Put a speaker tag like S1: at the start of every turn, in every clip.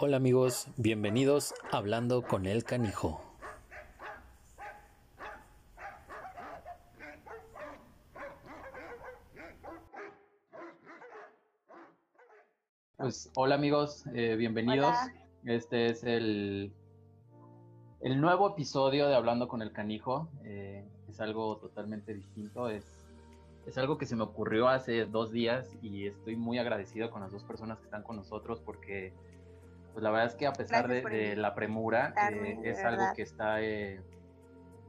S1: Hola amigos, bienvenidos a Hablando con el Canijo. Pues hola amigos, eh, bienvenidos.
S2: Hola.
S1: Este es el, el nuevo episodio de Hablando con el Canijo. Eh, es algo totalmente distinto, es, es algo que se me ocurrió hace dos días y estoy muy agradecido con las dos personas que están con nosotros porque pues la verdad es que a pesar de, de la premura, eh, es algo que está, eh,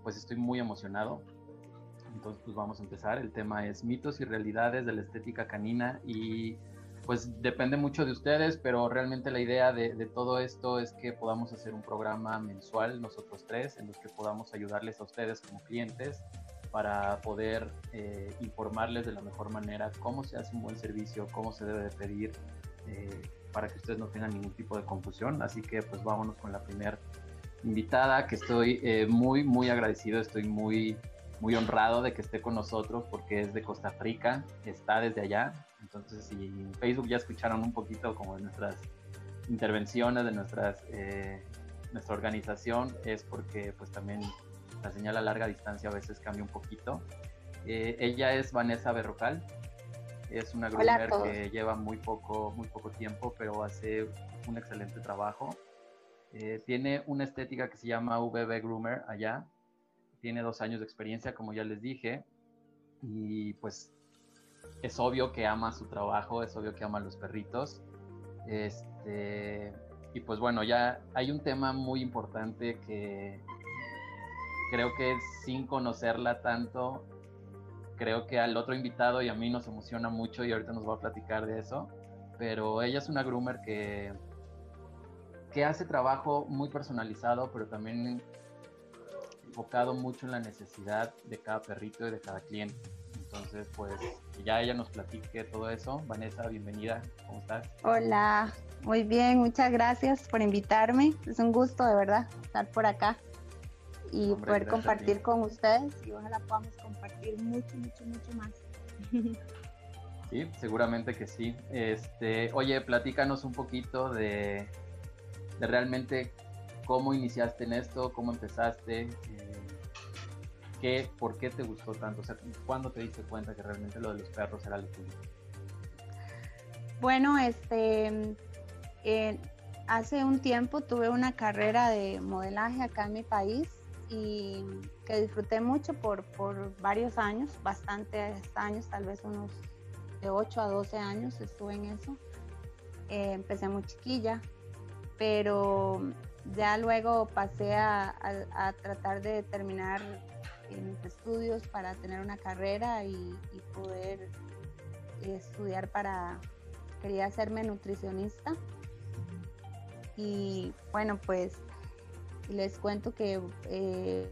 S1: pues estoy muy emocionado. Entonces pues vamos a empezar. El tema es mitos y realidades de la estética canina y pues depende mucho de ustedes, pero realmente la idea de, de todo esto es que podamos hacer un programa mensual nosotros tres en los que podamos ayudarles a ustedes como clientes para poder eh, informarles de la mejor manera cómo se hace un buen servicio, cómo se debe de pedir, eh, para que ustedes no tengan ningún tipo de confusión. Así que pues vámonos con la primera invitada, que estoy eh, muy, muy agradecido, estoy muy, muy honrado de que esté con nosotros porque es de Costa Rica, está desde allá. Entonces, si en Facebook ya escucharon un poquito como de nuestras intervenciones, de nuestras, eh, nuestra organización, es porque pues también la señal a larga distancia a veces cambia un poquito. Eh, ella es Vanessa Berrocal, es una groomer que lleva muy poco, muy poco tiempo, pero hace un excelente trabajo. Eh, tiene una estética que se llama VB Groomer allá. Tiene dos años de experiencia, como ya les dije. Y pues es obvio que ama su trabajo, es obvio que ama a los perritos. Este, y pues bueno, ya hay un tema muy importante que creo que sin conocerla tanto, creo que al otro invitado y a mí nos emociona mucho y ahorita nos va a platicar de eso. Pero ella es una groomer que, que hace trabajo muy personalizado, pero también enfocado mucho en la necesidad de cada perrito y de cada cliente. Entonces, pues ya ella nos platique todo eso. Vanessa, bienvenida, ¿cómo estás?
S2: Hola, muy bien, muchas gracias por invitarme. Es un gusto de verdad estar por acá y
S1: Hombre,
S2: poder compartir
S1: ti.
S2: con ustedes y ojalá podamos compartir mucho, mucho, mucho más.
S1: Sí, seguramente que sí. Este, oye, platícanos un poquito de, de realmente cómo iniciaste en esto, cómo empezaste, eh, qué, por qué te gustó tanto, o sea, cuándo te diste cuenta que realmente lo de los perros era lo tuyo.
S2: Bueno, este, eh, hace un tiempo tuve una carrera de modelaje acá en mi país y que disfruté mucho por, por varios años, bastantes años, tal vez unos de 8 a 12 años estuve en eso. Eh, empecé muy chiquilla, pero ya luego pasé a, a- a tratar de terminar eh, mis estudios para tener una carrera y, y poder estudiar para, quería hacerme nutricionista. Y bueno, pues les cuento que eh,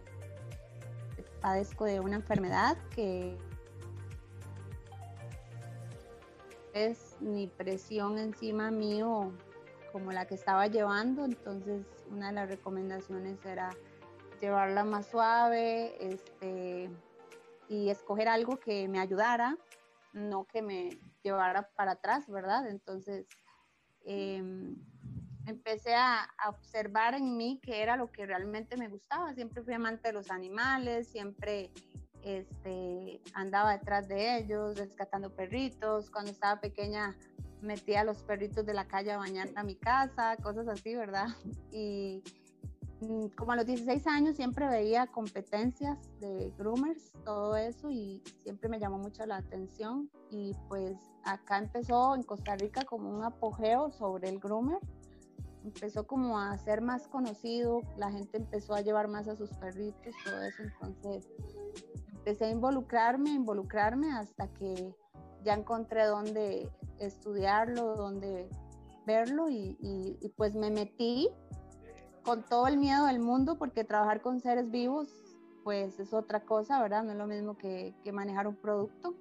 S2: padezco de una enfermedad que es mi presión encima mío como la que estaba llevando, entonces una de las recomendaciones era llevarla más suave este, y escoger algo que me ayudara, no que me llevara para atrás, ¿verdad? Entonces em, empecé a, observar en mí qué era lo que realmente me gustaba. Siempre fui amante de los animales, siempre este, andaba detrás de ellos, rescatando perritos. Cuando estaba pequeña metía a los perritos de la calle a bañar a mi casa, cosas así, ¿verdad? Y mm, como a los 16 años siempre veía competencias de groomers, todo eso, y siempre me llamó mucho la atención. Y pues acá empezó en Costa Rica como un apogeo sobre el groomer. Empezó como a ser más conocido, la gente empezó a llevar más a sus perritos, todo eso. Entonces empecé a involucrarme, involucrarme hasta que ya encontré dónde estudiarlo, dónde verlo y, pues me metí con todo el miedo del mundo porque trabajar con seres vivos pues es otra cosa, ¿verdad? No es lo mismo que, que manejar un producto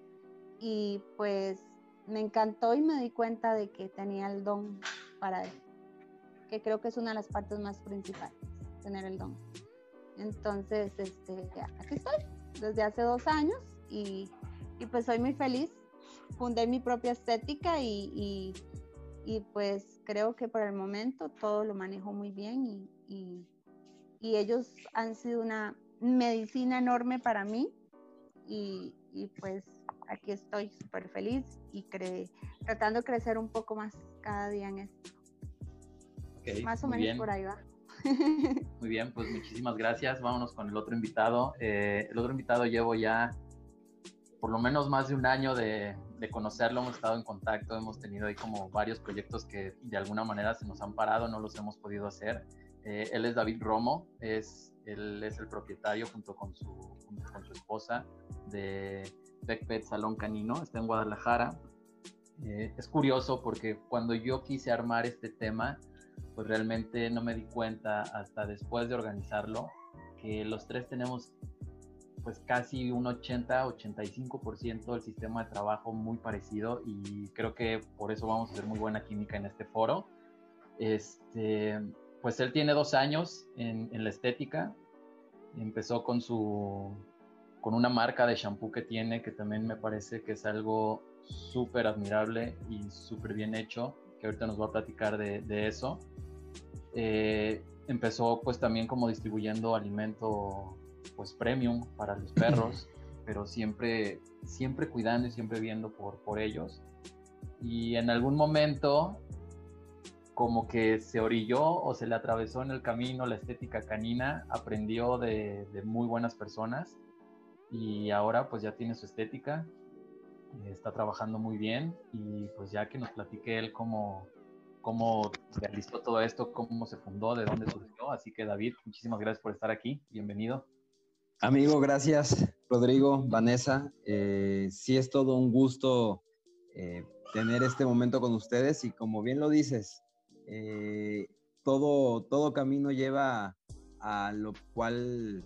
S2: y pues me encantó y me di cuenta de que tenía el don para él, que creo que es una de las partes más principales, tener el don. Entonces, este, aquí estoy desde hace dos años y, y pues soy muy feliz fundé mi propia estética y, y- y pues creo que por el momento todo lo manejo muy bien y, ellos han sido una medicina enorme para mí y pues aquí estoy súper feliz y cre tratando de crecer un poco más cada día en esto. Más o menos por ahí va.
S1: Muy bien, pues muchísimas gracias. Vámonos con el otro invitado. Eh, el otro invitado llevo ya por lo menos más de un año de, de, conocerlo, hemos estado en contacto, hemos tenido ahí como varios proyectos que de alguna manera se nos han parado, no los hemos podido hacer. Eh, él es David Romo, es, él es el propietario junto con su, junto con su esposa de Pet Salón Canino, está en Guadalajara. Eh, es curioso porque cuando yo quise armar este tema, pues realmente no me di cuenta hasta después de organizarlo que los tres tenemos pues casi un 80-85% del sistema de trabajo muy parecido y creo que por eso vamos a hacer muy buena química en este foro. Este, pues él tiene dos años en, la estética, empezó con su con una marca de shampoo que tiene, que también me parece que es algo súper admirable y súper bien hecho, que ahorita nos va a platicar de, eso. Eh, empezó pues también como distribuyendo alimento pues premium para los perros, pero siempre, siempre cuidando y siempre viendo por, por ellos. Y en algún momento como que se orilló o se le atravesó en el camino la estética canina, aprendió de, de muy buenas personas y ahora pues ya tiene su estética, está trabajando muy bien y pues ya que nos platique él cómo, cómo realizó todo esto, cómo se fundó, de dónde surgió. Así que David, muchísimas gracias por estar aquí, bienvenido.
S3: Amigo, gracias. Rodrigo, Vanessa, eh, sí es todo un gusto eh, tener este momento con ustedes y como bien lo dices, eh, todo, todo camino lleva a lo cual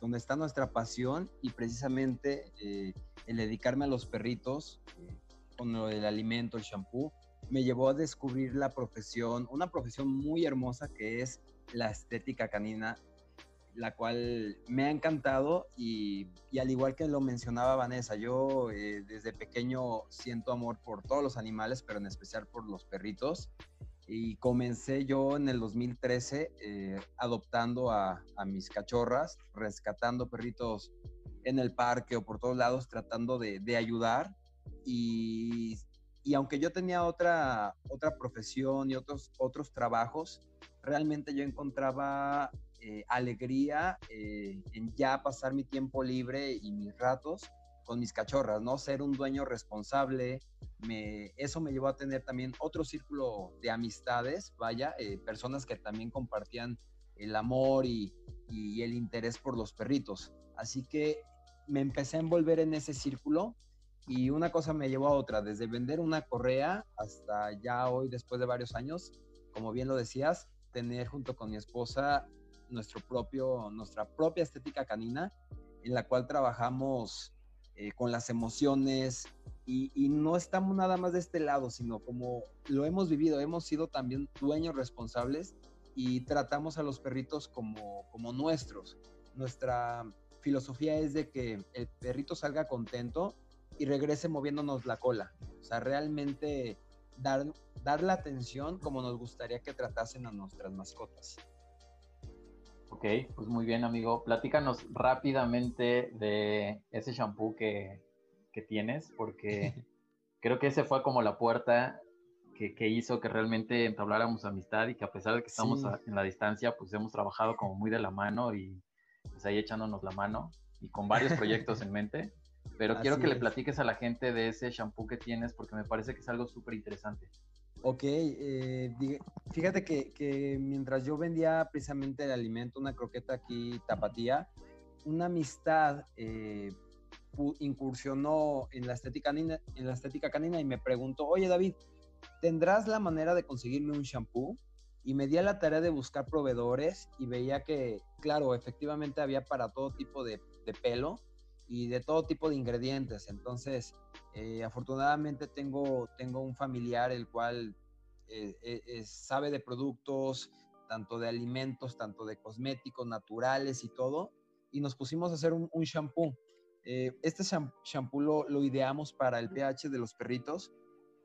S3: donde está nuestra pasión y precisamente eh, el dedicarme a los perritos con lo del alimento, el shampoo, me llevó a descubrir la profesión, una profesión muy hermosa que es la estética canina, la cual me ha encantado y, y al igual que lo mencionaba Vanessa, yo eh, desde pequeño siento amor por todos los animales, pero en especial por los perritos. Y comencé yo en el 2013 eh, adoptando a, mis cachorras, rescatando perritos en el parque o por todos lados, tratando de, ayudar. Y, aunque yo tenía otra, otra profesión y otros, otros trabajos, realmente yo encontraba eh, alegría eh, en ya pasar mi tiempo libre y mis ratos con mis cachorras, ¿no? Ser un dueño responsable, me, eso me llevó a tener también otro círculo de amistades, vaya, eh, personas que también compartían el amor y, y, el interés por los perritos. Así que me empecé a envolver en ese círculo y una cosa me llevó a otra, desde vender una correa hasta ya hoy, después de varios años, como bien lo decías, tener junto con mi esposa nuestro propio, nuestra propia estética canina, en la cual trabajamos eh, con las emociones y, no estamos nada más de este lado, sino como lo hemos vivido, hemos sido también dueños responsables y tratamos a los perritos como, como nuestros. Nuestra filosofía es de que el perrito salga contento y regrese moviéndonos la cola. O sea, realmente dar, dar la atención como nos gustaría que tratasen a nuestras mascotas.
S1: Ok, pues muy bien, amigo. Platícanos rápidamente de ese shampoo que, que tienes, porque creo que ese fue como la puerta que, que, hizo que realmente entabláramos amistad y que a pesar de que estamos en la distancia, pues hemos trabajado como muy de la mano y pues ahí echándonos la mano y con varios proyectos en mente. Pero quiero que le platiques a la gente de ese shampoo que tienes porque me parece que es algo súper interesante.
S3: Ok, eh, fíjate que, mientras yo vendía precisamente el alimento, una croqueta aquí tapatía, una amistad eh, incursionó en la, estética canina, en la estética canina y me preguntó, oye David, ¿tendrás la manera de conseguirme un shampoo? Y me di a la tarea de buscar proveedores y veía que, claro, efectivamente había para todo tipo de, pelo y de todo tipo de ingredientes. Entonces, eh, afortunadamente tengo, tengo un familiar el cual eh, eh, sabe de productos, tanto de alimentos, tanto de cosméticos naturales y todo, y nos pusimos a hacer un, shampoo. este shampoo lo, ideamos para el pH de los perritos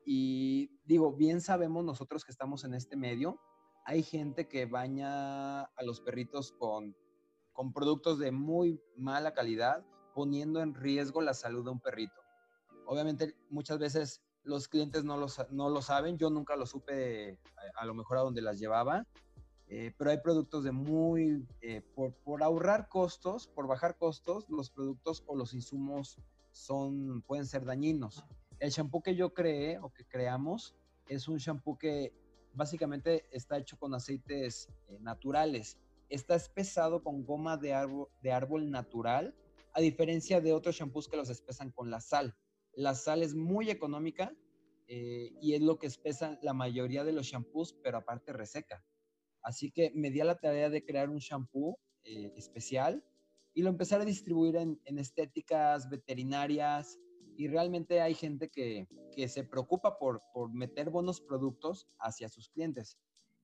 S3: Y digo, bien sabemos nosotros que estamos en este medio, hay gente que baña a los perritos con, con productos de muy mala calidad, poniendo en riesgo la salud de un perrito. Obviamente, muchas veces los clientes no lo, no lo saben, yo nunca lo supe a, lo mejor a donde las llevaba, eh, pero hay productos de muy, eh, por, por, ahorrar costos, por bajar costos, los productos o los insumos son, pueden ser dañinos. El shampoo que yo creé o que creamos es un shampoo que básicamente está hecho con aceites eh, naturales. Está espesado con goma de árbol, natural, a diferencia de otros shampoos que los espesan con la sal. La sal es muy económica eh, y es lo que espesa la mayoría de los shampoos, pero aparte reseca. Así que me di a la tarea de crear un shampoo eh, especial y lo empecé a distribuir en, estéticas veterinarias y realmente hay gente que, se preocupa por, meter buenos productos hacia sus clientes.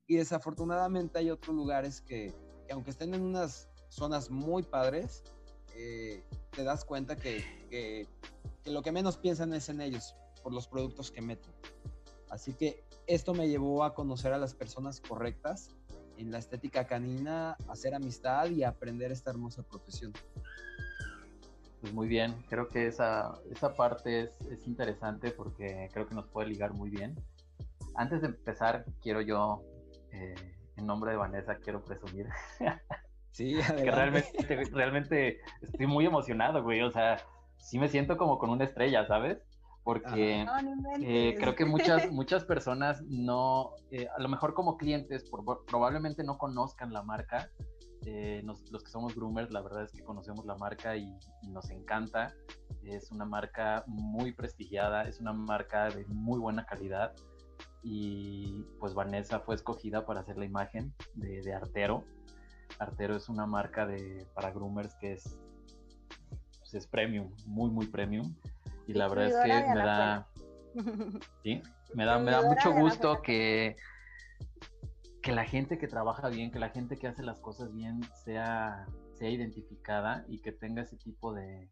S3: Y desafortunadamente hay otros lugares que, aunque estén en unas zonas muy padres, eh, te das cuenta que, que, lo que menos piensan es en ellos por los productos que meten. Así que esto me llevó a conocer a las personas correctas en la estética canina, hacer amistad y aprender esta hermosa profesión.
S1: Pues muy bien, creo que esa, esa parte es, es, interesante porque creo que nos puede ligar muy bien. Antes de empezar, quiero yo, eh, en nombre de Vanessa, quiero presumir.
S3: Sí,
S1: que realmente, realmente estoy muy emocionado, güey. O sea, sí me siento como con una estrella, ¿sabes? porque eh, creo que muchas, muchas personas no, eh, a lo mejor como clientes, probablemente no conozcan la marca. Eh, los que somos groomers, la verdad es que conocemos la marca y, nos encanta. Es una marca muy prestigiada, es una marca de muy buena calidad. Y pues Vanessa fue escogida para hacer la imagen de, de Artero. Artero es una marca de, para groomers que es, pues es premium, muy, muy premium y la verdad es que me da, ¿sí? me da, me da mucho gusto que, que la gente que trabaja bien, que la gente que hace las cosas bien sea, sea identificada y que tenga ese tipo de,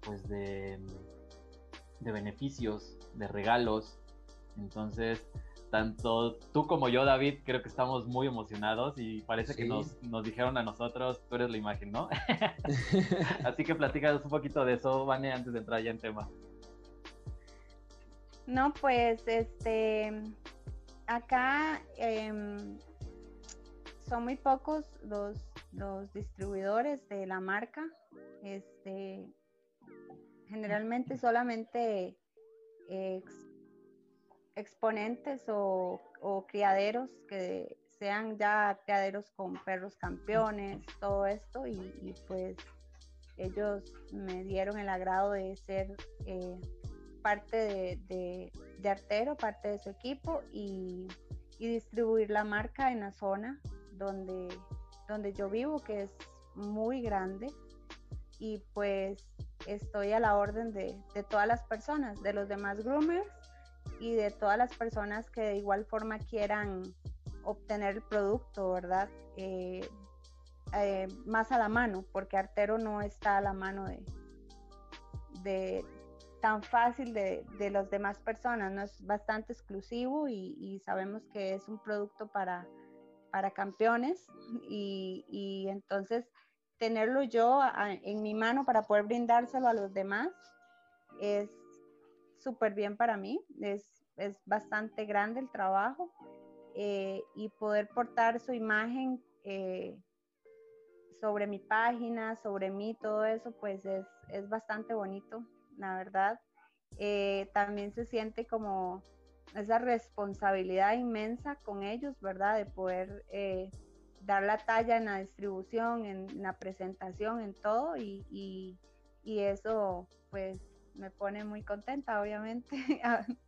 S1: pues de, de beneficios, de regalos. Entonces, tanto tú como yo, David, creo que estamos muy emocionados y parece que nos, nos, dijeron a nosotros, tú eres la imagen, ¿no? Así que platícanos un poquito de eso, Vane, antes de entrar ya en tema.
S2: No, pues, este, acá em, son muy pocos los, los distribuidores de la marca. Este, generalmente solamente exponentes o, criaderos que sean ya criaderos con perros campeones, todo esto, y, pues ellos me dieron el agrado de ser eh, parte de, Artero, parte de su equipo y, distribuir la marca en la zona donde, donde yo vivo, que es muy grande. Y pues estoy a la orden de, de todas las personas, de los demás groomers y de todas las personas que de igual forma quieran obtener el producto, ¿verdad? Eh, eh, más a la mano, porque Artero no está a la mano de, de tan fácil de, de las demás personas, no es bastante exclusivo y, sabemos que es un producto para, para campeones y, y entonces tenerlo yo en mi mano para poder brindárselo a los demás es súper bien para mí, es, es, bastante grande el trabajo eh, y poder portar su imagen eh, sobre mi página, sobre mí, todo eso, pues es, es bastante bonito, la verdad. Eh, también se siente como esa responsabilidad inmensa con ellos, ¿verdad? De poder dar la talla en la distribución, en, la presentación, en todo, y, y, y, eso, pues, me pone muy contenta, obviamente.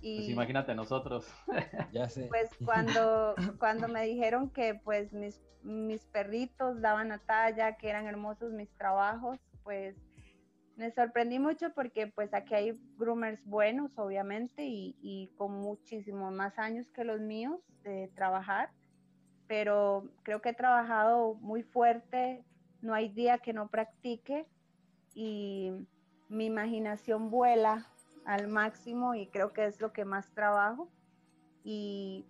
S1: y, pues imagínate nosotros.
S3: ya sé.
S2: Pues cuando, cuando me dijeron que pues mis, mis perritos daban la talla, que eran hermosos mis trabajos, pues me sorprendí mucho porque pues aquí hay groomers buenos, obviamente, y, y con muchísimos más años que los míos de trabajar, pero creo que he trabajado muy fuerte, no hay día que no practique y mi imaginación vuela al máximo y creo que es lo que más trabajo. Y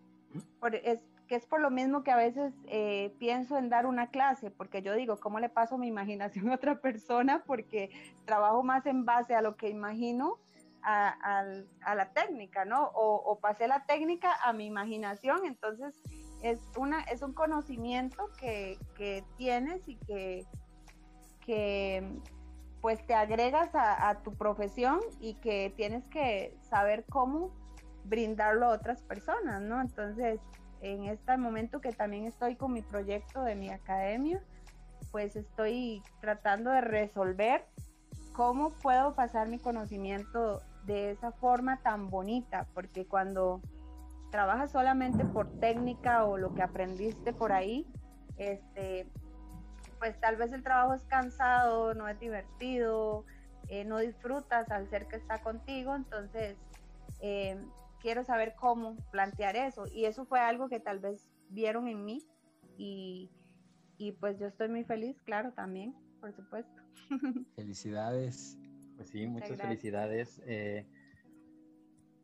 S2: es que es por lo mismo que a veces eh, pienso en dar una clase, porque yo digo, ¿cómo le paso mi imaginación a otra persona? Porque trabajo más en base a lo que imagino a, la técnica, ¿no? O, pasé la técnica a mi imaginación, entonces es, una, es un conocimiento que, tienes y que, que pues te agregas a, tu profesión y que tienes que saber cómo brindarlo a otras personas, ¿no? Entonces, en este momento que también estoy con mi proyecto de mi academia, pues estoy tratando de resolver cómo puedo pasar mi conocimiento de esa forma tan bonita, porque cuando trabajas solamente por técnica o lo que aprendiste por ahí, este, pues tal vez el trabajo es cansado, no es divertido, eh, no disfrutas al ser que está contigo, entonces eh, quiero saber cómo plantear eso. Y eso fue algo que tal vez vieron en mí y, pues yo estoy muy feliz, claro, también, por supuesto.
S3: Felicidades.
S1: Pues sí, muchas, felicidades. Eh,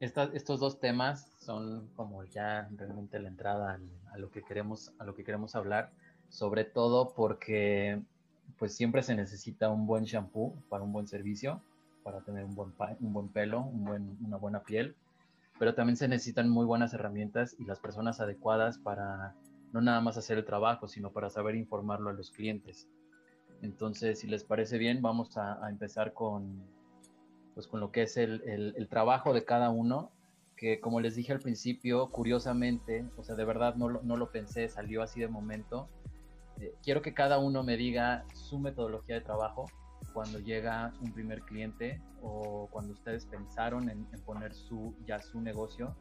S1: estos dos temas son como ya realmente la entrada a, lo que queremos, a lo que queremos hablar, sobre todo porque pues siempre se necesita un buen shampoo para un buen servicio, para tener un buen, un buen pelo, un buen, una buena piel pero también se necesitan muy buenas herramientas y las personas adecuadas para no nada más hacer el trabajo, sino para saber informarlo a los clientes. Entonces, si les parece bien, vamos a, empezar con, pues, con lo que es el, el, trabajo de cada uno, que como les dije al principio, curiosamente, o sea, de verdad no lo, no lo pensé, salió así de momento. Eh, quiero que cada uno me diga su metodología de trabajo cuando llega un primer cliente o cuando ustedes pensaron en, poner su, ya su negocio,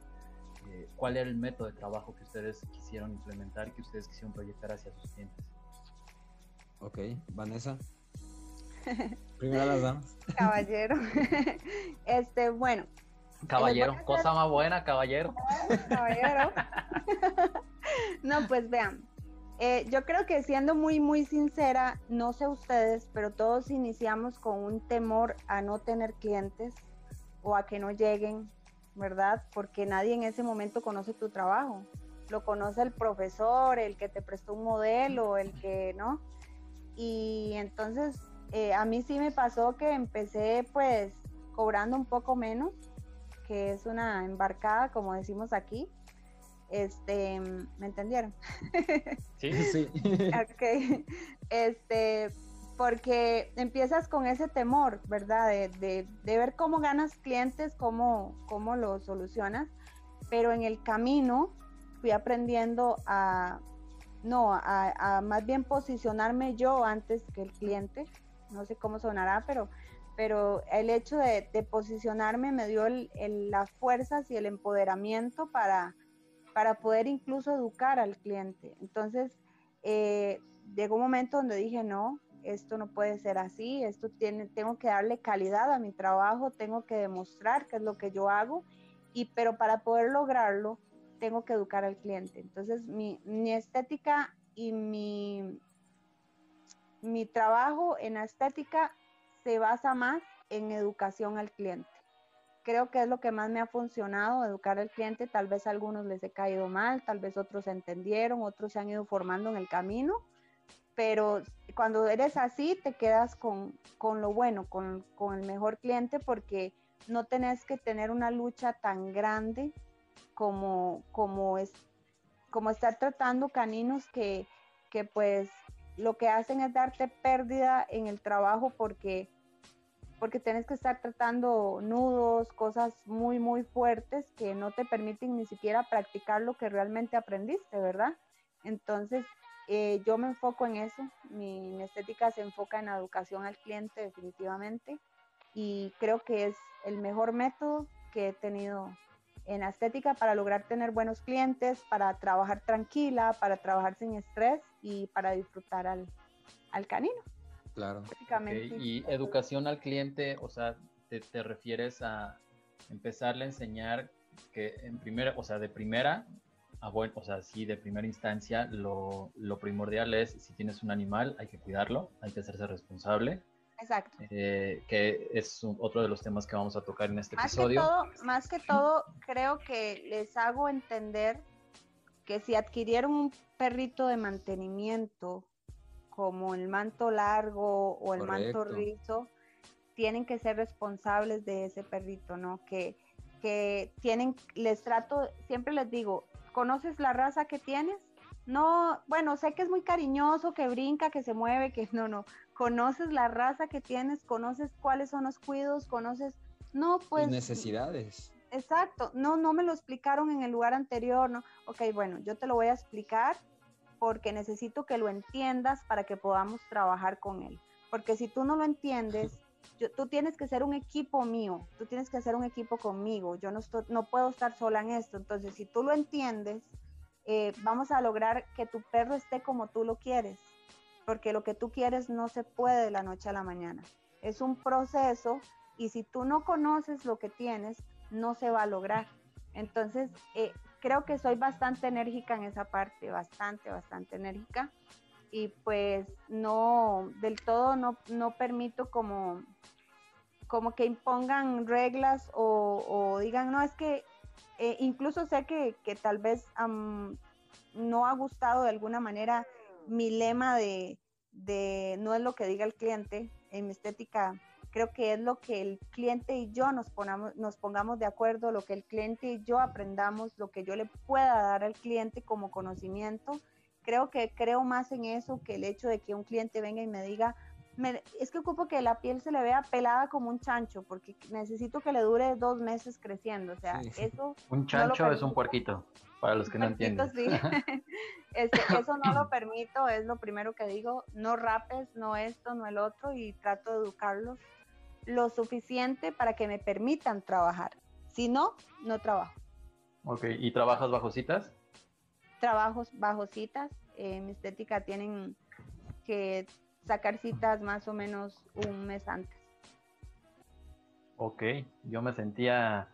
S1: eh, cuál era el método de trabajo que ustedes quisieron implementar, que ustedes quisieron proyectar hacia sus clientes.
S3: Ok, Vanessa. Primero las damas.
S2: Caballero. este, bueno.
S1: Caballero, cosa más buena, caballero. Caballero.
S2: no, pues vean, eh, yo creo que siendo muy, muy sincera, no sé ustedes, pero todos iniciamos con un temor a no tener clientes o a que no lleguen, ¿verdad? Porque nadie en ese momento conoce tu trabajo. Lo conoce el profesor, el que te prestó un modelo, el que, ¿no? Y entonces eh, a mí sí me pasó que empecé pues cobrando un poco menos, que es una embarcada, como decimos aquí este, ¿me entendieron?
S1: Sí, sí.
S2: ok. Este, porque empiezas con ese temor, ¿verdad? De, ver cómo ganas clientes, cómo, cómo lo solucionas, pero en el camino fui aprendiendo a, no, a, más bien posicionarme yo antes que el cliente, no sé cómo sonará, pero, pero el hecho de, posicionarme me dio las fuerzas y el empoderamiento para, para poder incluso educar al cliente. Entonces, eh, llegó un momento donde dije, no, esto no puede ser así, esto tiene, tengo que darle calidad a mi trabajo, tengo que demostrar qué es lo que yo hago, y, pero para poder lograrlo, tengo que educar al cliente. Entonces, mi, mi estética y mi, mi trabajo en estética se basa más en educación al cliente creo que es lo que más me ha funcionado, educar al cliente. Tal vez a algunos les he caído mal, tal vez otros entendieron, otros se han ido formando en el camino, pero cuando eres así te quedas con, con lo bueno, con, con, el mejor cliente porque no tenés que tener una lucha tan grande como, como, es, como estar tratando caninos que, que pues lo que hacen es darte pérdida en el trabajo porque porque tienes que estar tratando nudos, cosas muy, muy fuertes que no te permiten ni siquiera practicar lo que realmente aprendiste, ¿verdad? Entonces, eh, yo me enfoco en eso, mi, estética se enfoca en la educación al cliente definitivamente y creo que es el mejor método que he tenido en estética para lograr tener buenos clientes, para trabajar tranquila, para trabajar sin estrés y para disfrutar al, al canino.
S3: Claro.
S1: Y educación al cliente, o sea, te, refieres a empezarle a enseñar que en primera, o sea, de primera, a bueno, o sea, sí, de primera instancia, lo, lo, primordial es si tienes un animal, hay que cuidarlo, hay que hacerse responsable.
S2: Exacto.
S1: Eh, que es otro de los temas que vamos a tocar en este
S2: más
S1: episodio.
S2: Que todo, más que todo, creo que les hago entender que si adquirieron un perrito de mantenimiento como el manto largo o el manto rizo, tienen que ser responsables de ese perrito, ¿no? Que, que tienen, les trato, siempre les digo, ¿conoces la raza que tienes? No, bueno, sé que es muy cariñoso, que brinca, que se mueve, que no, no. Conoces la raza que tienes, conoces cuáles son los cuidos, conoces, no, pues.
S3: necesidades.
S2: Exacto, no, no me lo explicaron en el lugar anterior, no. Ok, bueno, yo te lo voy a explicar porque necesito que lo entiendas para que podamos trabajar con él. Porque si tú no lo entiendes, tú tienes que ser un equipo mío, tú tienes que hacer un equipo conmigo, yo no, no puedo estar sola en esto. Entonces, si tú lo entiendes, eh, vamos a lograr que tu perro esté como tú lo quieres, porque lo que tú quieres no se puede de la noche a la mañana. Es un proceso y si tú no conoces lo que tienes, no se va a lograr. Entonces, eh, creo que soy bastante enérgica en esa parte, bastante, bastante enérgica. Y pues no, del todo no, no permito como, como que impongan reglas o digan, no, es que eh, incluso sé que, tal vez no ha gustado de alguna manera mi lema de, no es lo que diga el cliente, en mi estética creo que es lo que el cliente y yo nos, ponamos, nos pongamos de acuerdo, lo que el cliente y yo aprendamos, lo que yo le pueda dar al cliente como conocimiento. Creo que creo más en eso que el hecho de que un cliente venga y me diga, es que ocupo que la piel se le vea pelada como un chancho, porque necesito que le dure dos meses creciendo. O sea, eso.
S1: Un chancho es un puerquito, para los que no entienden. Sí.
S2: Este, eso no lo permito, es lo primero que digo. No rapes, no esto, no el otro, y trato de educarlos lo suficiente para que me permitan trabajar. Si no, no trabajo.
S1: Ok, ¿y trabajas bajo citas?
S2: Trabajos bajo citas. Eh, mi estética tienen que sacar citas más o menos un mes antes.
S1: Ok, yo me sentía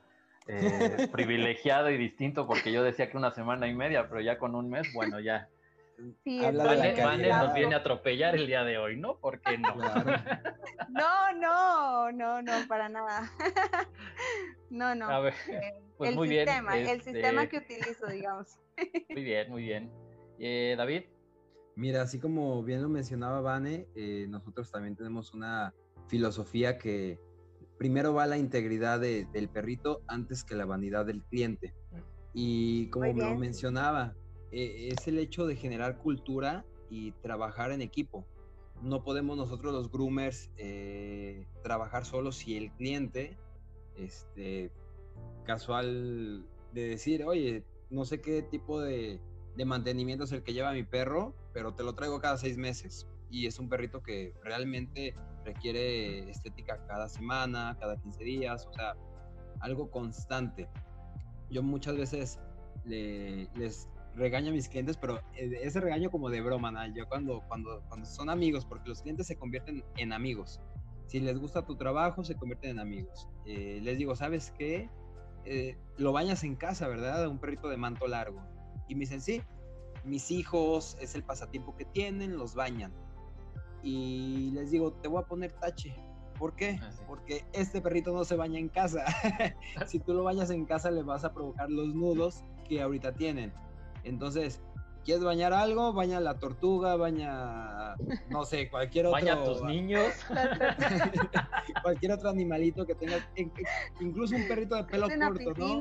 S1: eh, privilegiado y distinto porque yo decía que una semana y media, pero ya con un mes, bueno, ya.
S2: Sí,
S1: Vane, nos viene a atropellar el día de hoy, ¿no? ¿Por qué no?
S2: No, no, no, no, para nada. No, no.
S1: A ver, eh, pues
S2: el
S1: muy
S2: sistema,
S1: bien.
S2: El sistema este que utilizo, digamos.
S1: Muy bien, muy bien. Eh, David.
S3: Mira, así como bien lo mencionaba Vane, eh, nosotros también tenemos una filosofía que primero va la integridad del perrito antes que la vanidad del cliente. Y como lo mencionaba, eh, es el hecho de generar cultura y trabajar en equipo. No podemos nosotros los groomers eh, trabajar solos si el cliente, este, casual de decir, oye, no sé qué tipo de, de mantenimiento es el que lleva mi perro, pero te lo traigo cada seis meses. Y es un perrito que realmente requiere estética cada semana, cada 15 días, o sea, algo constante. Yo muchas veces les regaño a mis clientes, pero e, ese regaño como de broma, ¿no? Yo cuando, cuando, cuando son amigos, porque los clientes se convierten en amigos. Si les gusta tu trabajo, se convierten en amigos. Eh, les digo, ¿sabes qué? Eh, lo bañas en casa, ¿verdad? Un perrito de manto largo y me dicen, sí, mis hijos es el pasatiempo que tienen, los bañan. Y les digo, te voy a poner tache. ¿Por qué? Ah, Porque este perrito no se baña en casa. si tú lo bañas en casa le vas a provocar los nudos que ahorita tienen. Entonces, ¿Quieres bañar algo? Baña la tortuga, baña, no sé, cualquier otro.
S1: Baña a tus niños.
S3: cualquier otro animalito que tenga, incluso un perrito de pelo corto, ¿no?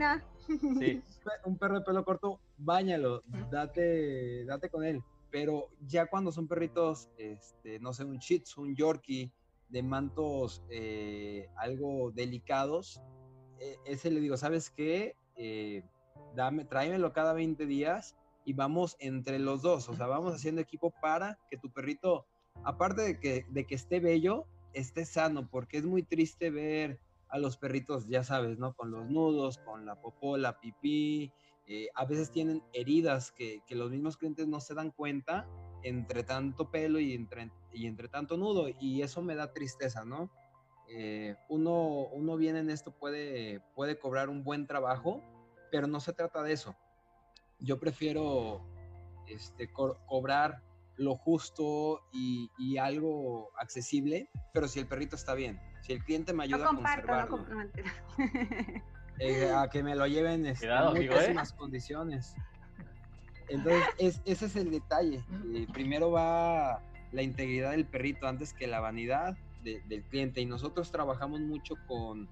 S3: Sí. Un perro de pelo corto, bañalo, date, date con él. Pero ya cuando son perritos, este, no sé, un Shih Tzu, un Yorkie, de mantos eh, algo delicados, eh, ese le digo, ¿sabes qué? Eh, dame, tráemelo cada 20 días y vamos entre los dos, o sea, vamos haciendo equipo para que tu perrito, aparte de que, de que esté bello, esté sano, porque es muy triste ver a los perritos, ya sabes, ¿no? Con los nudos, con la popó, la pipí, eh, a veces tienen heridas que, que, los mismos clientes no se dan cuenta entre tanto pelo y entre, y entre tanto nudo, y eso me da tristeza, ¿no? Eh, uno, uno bien en esto puede, puede cobrar un buen trabajo, pero no se trata de eso yo prefiero este, cobrar lo justo y, y, algo accesible, pero si el perrito está bien, si el cliente me ayuda a conservarlo, eh, a que me lo lleven este, en muy ¿eh? condiciones. Entonces, es, ese es el detalle. Eh, primero va la integridad del perrito antes que la vanidad del cliente. Y nosotros trabajamos mucho con,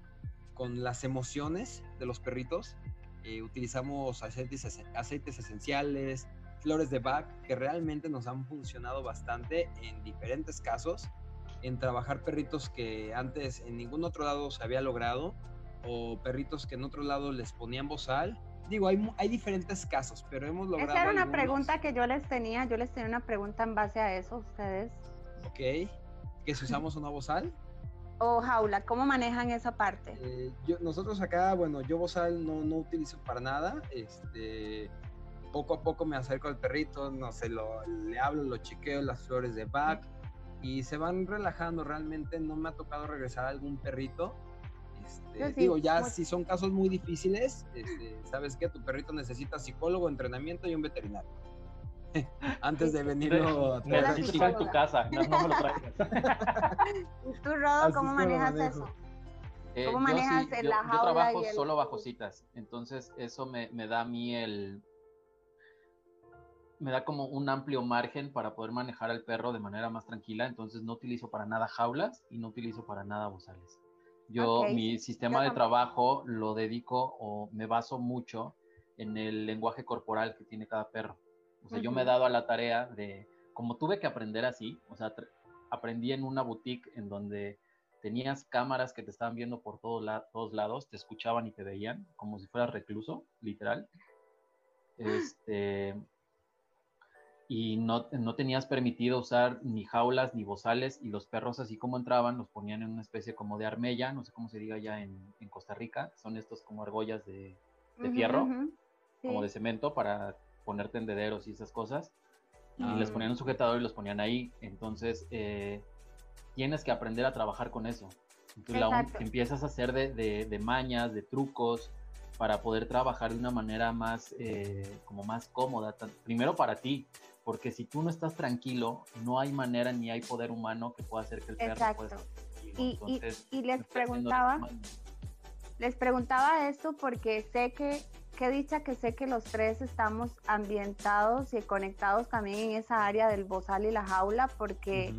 S3: con las emociones de los perritos. Eh, utilizamos aceites, aceites esenciales, flores de Bach, que realmente nos han funcionado bastante en diferentes casos, en trabajar perritos que antes en ningún otro lado se había logrado, o perritos que en otro lado les ponían bozal digo, hay, hay diferentes casos, pero hemos logrado.
S2: Esa era una pregunta que yo les tenía. Yo les tenía una pregunta en base a eso, ustedes.
S3: Ok. ¿Que si usamos una bozal?
S2: O jaula, ¿cómo manejan esa parte?
S3: Eh, yo, nosotros acá, bueno, yo bozal no, no utilizo para nada. Este, poco a poco me acerco al perrito, no sé, lo, le hablo, lo chequeo, las flores de back y se van relajando. Realmente no me ha tocado regresar a algún perrito este, digo, ya si son casos muy difíciles, este, sabes que tu perrito necesita psicólogo, entrenamiento y un veterinario. Antes de venirlo a
S1: Necesito en tu casa, no, me lo traigas.
S2: ¿Tú, Rodo, cómo manejas eso?
S1: Eh, ¿Cómo manejas yo, la jaula? Yo trabajo solo bajo citas, entonces eso me, me da a mí el, me da como un amplio margen para poder manejar al perro de manera más tranquila, entonces no utilizo para nada jaulas y no utilizo para nada bozales. Yo mi sistema de trabajo lo dedico o me baso mucho en el lenguaje corporal que tiene cada perro. O sea, yo me he dado a la tarea de, como tuve que aprender así, o sea, aprendí en una boutique en donde tenías cámaras que te estaban viendo por todos, todos lados, te escuchaban y te veían, como si fueras recluso, literal. Este, y no, no, tenías permitido usar ni jaulas ni bozales y los perros así como entraban los ponían en una especie como de armella, no sé cómo se diga ya en, en Costa Rica, son estos como argollas de, de fierro, como de cemento para poner tendederos y esas cosas. Y les ah. ponían un sujetador y los ponían ahí. Entonces, eh, tienes que aprender a trabajar con eso. Entonces, la, empiezas a hacer de, de, de mañas, de trucos, para poder trabajar de una manera más, eh, como más cómoda, primero para ti, porque si tú no estás tranquilo, no hay manera ni hay poder humano que pueda hacer que el perro pueda
S2: y, y, les preguntaba, les preguntaba esto porque sé que, qué dicha que sé que los tres estamos ambientados y conectados también en esa área del bozal y la jaula, porque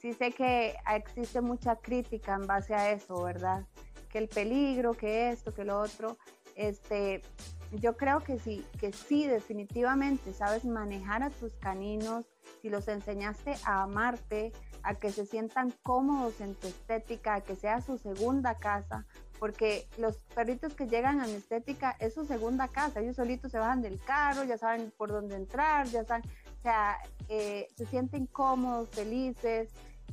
S2: sí sé que existe mucha crítica en base a eso, ¿verdad? Que el peligro, que esto, que lo otro. Este, yo creo que sí, que sí, definitivamente sabes manejar a tus caninos, si los enseñaste a amarte, a que se sientan cómodos en tu estética, a que sea su segunda casa, porque los perritos que llegan a mi estética es su segunda casa, ellos solitos se bajan del carro, ya saben por dónde entrar, ya saben, o sea, eh, se sienten cómodos, felices,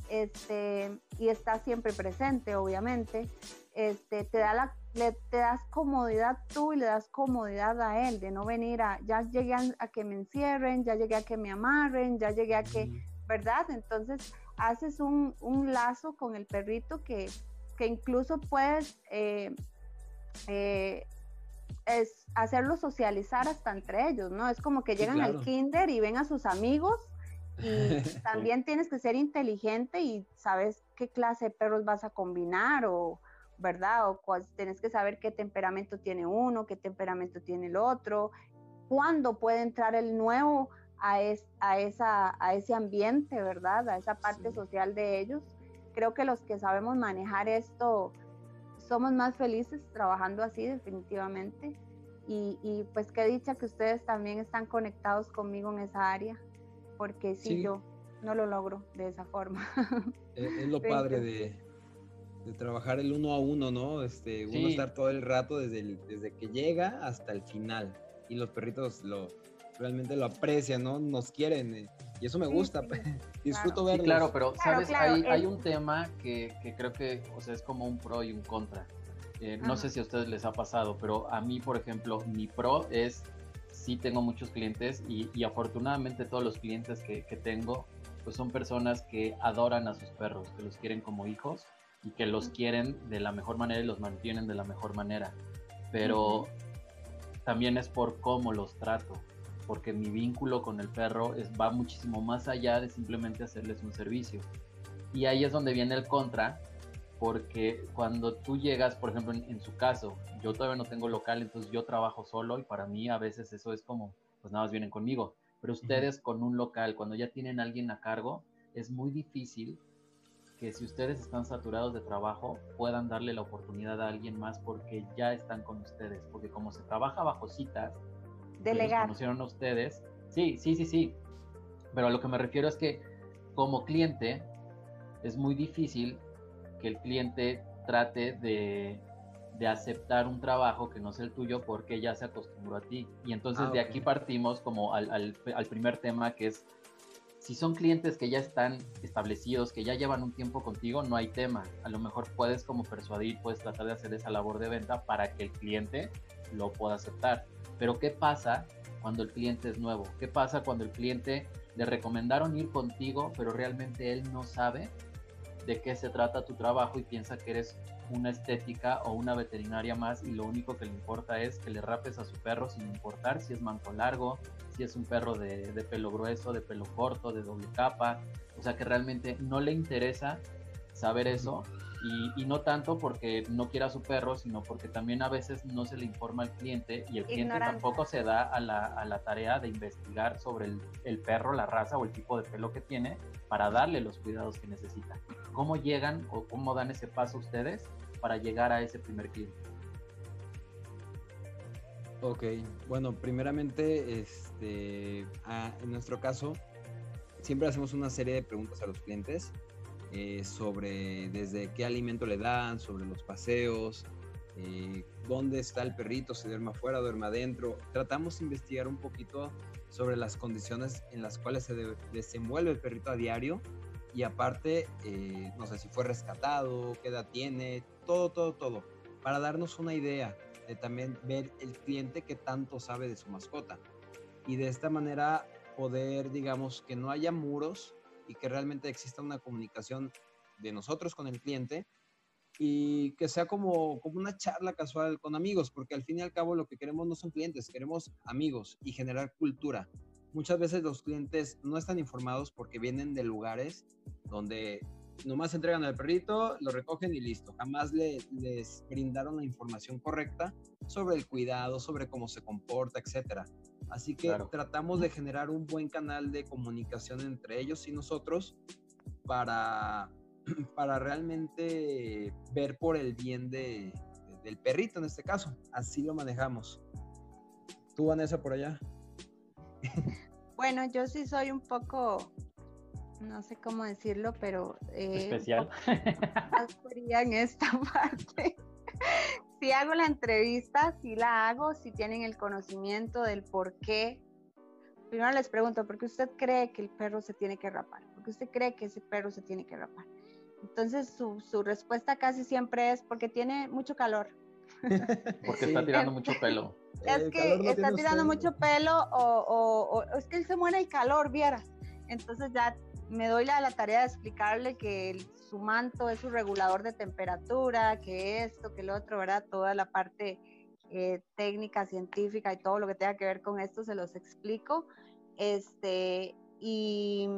S2: este, y está siempre presente, obviamente, este, te da la le te das comodidad tú y le das comodidad a él, de no venir a, ya llegué a, que me encierren, ya llegué a que me amarren, ya llegué a que, ¿verdad? Entonces haces un, lazo con el perrito que, que incluso puedes eh, eh, es hacerlo socializar hasta entre ellos, ¿no? Es como que llegan al kinder y ven a sus amigos y también tienes que ser inteligente y sabes qué clase de perros vas a combinar o ¿verdad? O tienes que saber qué temperamento tiene uno, qué temperamento tiene el otro, cuándo puede entrar el nuevo a, a, esa, a ese ambiente, ¿verdad? A esa parte social de ellos. Creo que los que sabemos manejar esto somos más felices trabajando así definitivamente. Y, pues qué dicha que ustedes también están conectados conmigo en esa área, porque si yo no lo logro de esa forma.
S3: Es, lo padre de, de trabajar el uno a uno, ¿no? Este, uno estar todo el rato desde, desde que llega hasta el final. Y los perritos lo realmente lo aprecian, ¿no? Nos quieren. Eh, y eso me gusta. Disfruto verlo.
S1: claro, pero sabes, hay, hay, un tema que, que, creo que, o sea, es como un pro y un contra. Eh, no sé si a ustedes les ha pasado, pero a mí, por ejemplo, mi pro es, sí tengo muchos clientes y, y afortunadamente todos los clientes que, que tengo, pues son personas que adoran a sus perros, que los quieren como hijos y que los quieren de la mejor manera y los mantienen de la mejor manera. Pero también es por cómo los trato. Porque mi vínculo con el perro es, va muchísimo más allá de simplemente hacerles un servicio. Y ahí es donde viene el contra, porque cuando tú llegas, por ejemplo, en, su caso, yo todavía no tengo local, entonces yo trabajo solo y para mí a veces eso es como, pues nada más vienen conmigo. Pero ustedes con un local, cuando ya tienen a alguien a cargo, es muy difícil que si ustedes están saturados de trabajo, puedan darle la oportunidad a alguien más porque ya están con ustedes. Porque como se trabaja bajo citas,
S2: delegar.
S1: conocieron a ustedes. Sí, sí, sí, sí. Pero a lo que me refiero es que como cliente es muy difícil que el cliente trate de, aceptar un trabajo que no es el tuyo porque ya se acostumbró a ti. Y entonces ah, de aquí partimos como al, al, primer tema que es, si son clientes que ya están establecidos, que ya llevan un tiempo contigo, no hay tema. A lo mejor puedes como persuadir, puedes tratar de hacer esa labor de venta para que el cliente lo pueda aceptar. Pero ¿qué pasa cuando el cliente es nuevo? ¿Qué pasa cuando el cliente le recomendaron ir contigo, pero realmente él no sabe de qué se trata tu trabajo y piensa que eres una estética o una veterinaria más y lo único que le importa es que le rapes a su perro sin importar si es manto largo, si es un perro de, de pelo grueso, de pelo corto, de doble capa, o sea que realmente no le interesa saber eso y, no tanto porque no quiera a su perro, sino porque también a veces no se le informa al cliente y el cliente tampoco se da a la, a la tarea de investigar sobre el, el, perro, la raza o el tipo de pelo que tiene para darle los cuidados que necesita. ¿Cómo llegan o cómo dan ese paso ustedes para llegar a ese primer cliente?
S3: Ok, bueno, primeramente, este, en nuestro caso, siempre hacemos una serie de preguntas a los clientes eh, sobre desde qué alimento le dan, sobre los paseos, eh, dónde está el perrito, si duerme afuera, duerme adentro. Tratamos de investigar un poquito sobre las condiciones en las cuales se desenvuelve el perrito a diario y aparte, eh, no sé si fue rescatado, qué edad tiene, todo, todo, todo, para darnos una idea de también ver el cliente que tanto sabe de su mascota. Y de esta manera poder, digamos, que no haya muros y que realmente exista una comunicación de nosotros con el cliente y que sea como, como una charla casual con amigos, porque al fin y al cabo lo que queremos no son clientes, queremos amigos y generar cultura. Muchas veces los clientes no están informados porque vienen de lugares donde nomás entregan al perrito, lo recogen y listo. Jamás les brindaron la información correcta sobre el cuidado, sobre cómo se comporta, etcétera. Así que tratamos de generar un buen canal de comunicación entre ellos y nosotros para, para realmente ver por el bien de, del perrito en este caso. Así lo manejamos. ¿Tú, Vanessa, por allá?
S2: Bueno, yo sí soy un poco, no sé cómo decirlo, pero...
S1: Eh, Especial.
S2: En esta parte si hago la entrevista, si la hago, si tienen el conocimiento del por qué. Primero les pregunto, ¿por qué usted cree que el perro se tiene que rapar? ¿Por qué usted cree que ese perro se tiene que rapar? Entonces su, su respuesta casi siempre es porque tiene mucho calor.
S1: Porque está tirando mucho pelo.
S2: Es que está tirando mucho pelo o, o, o, es que él se muere de calor, vieras. Entonces ya me doy la, la tarea de explicarle que su manto es su regulador de temperatura, que esto, que lo otro, ¿verdad? Toda la parte eh, técnica, científica y todo lo que tenga que ver con esto se los explico. Este, y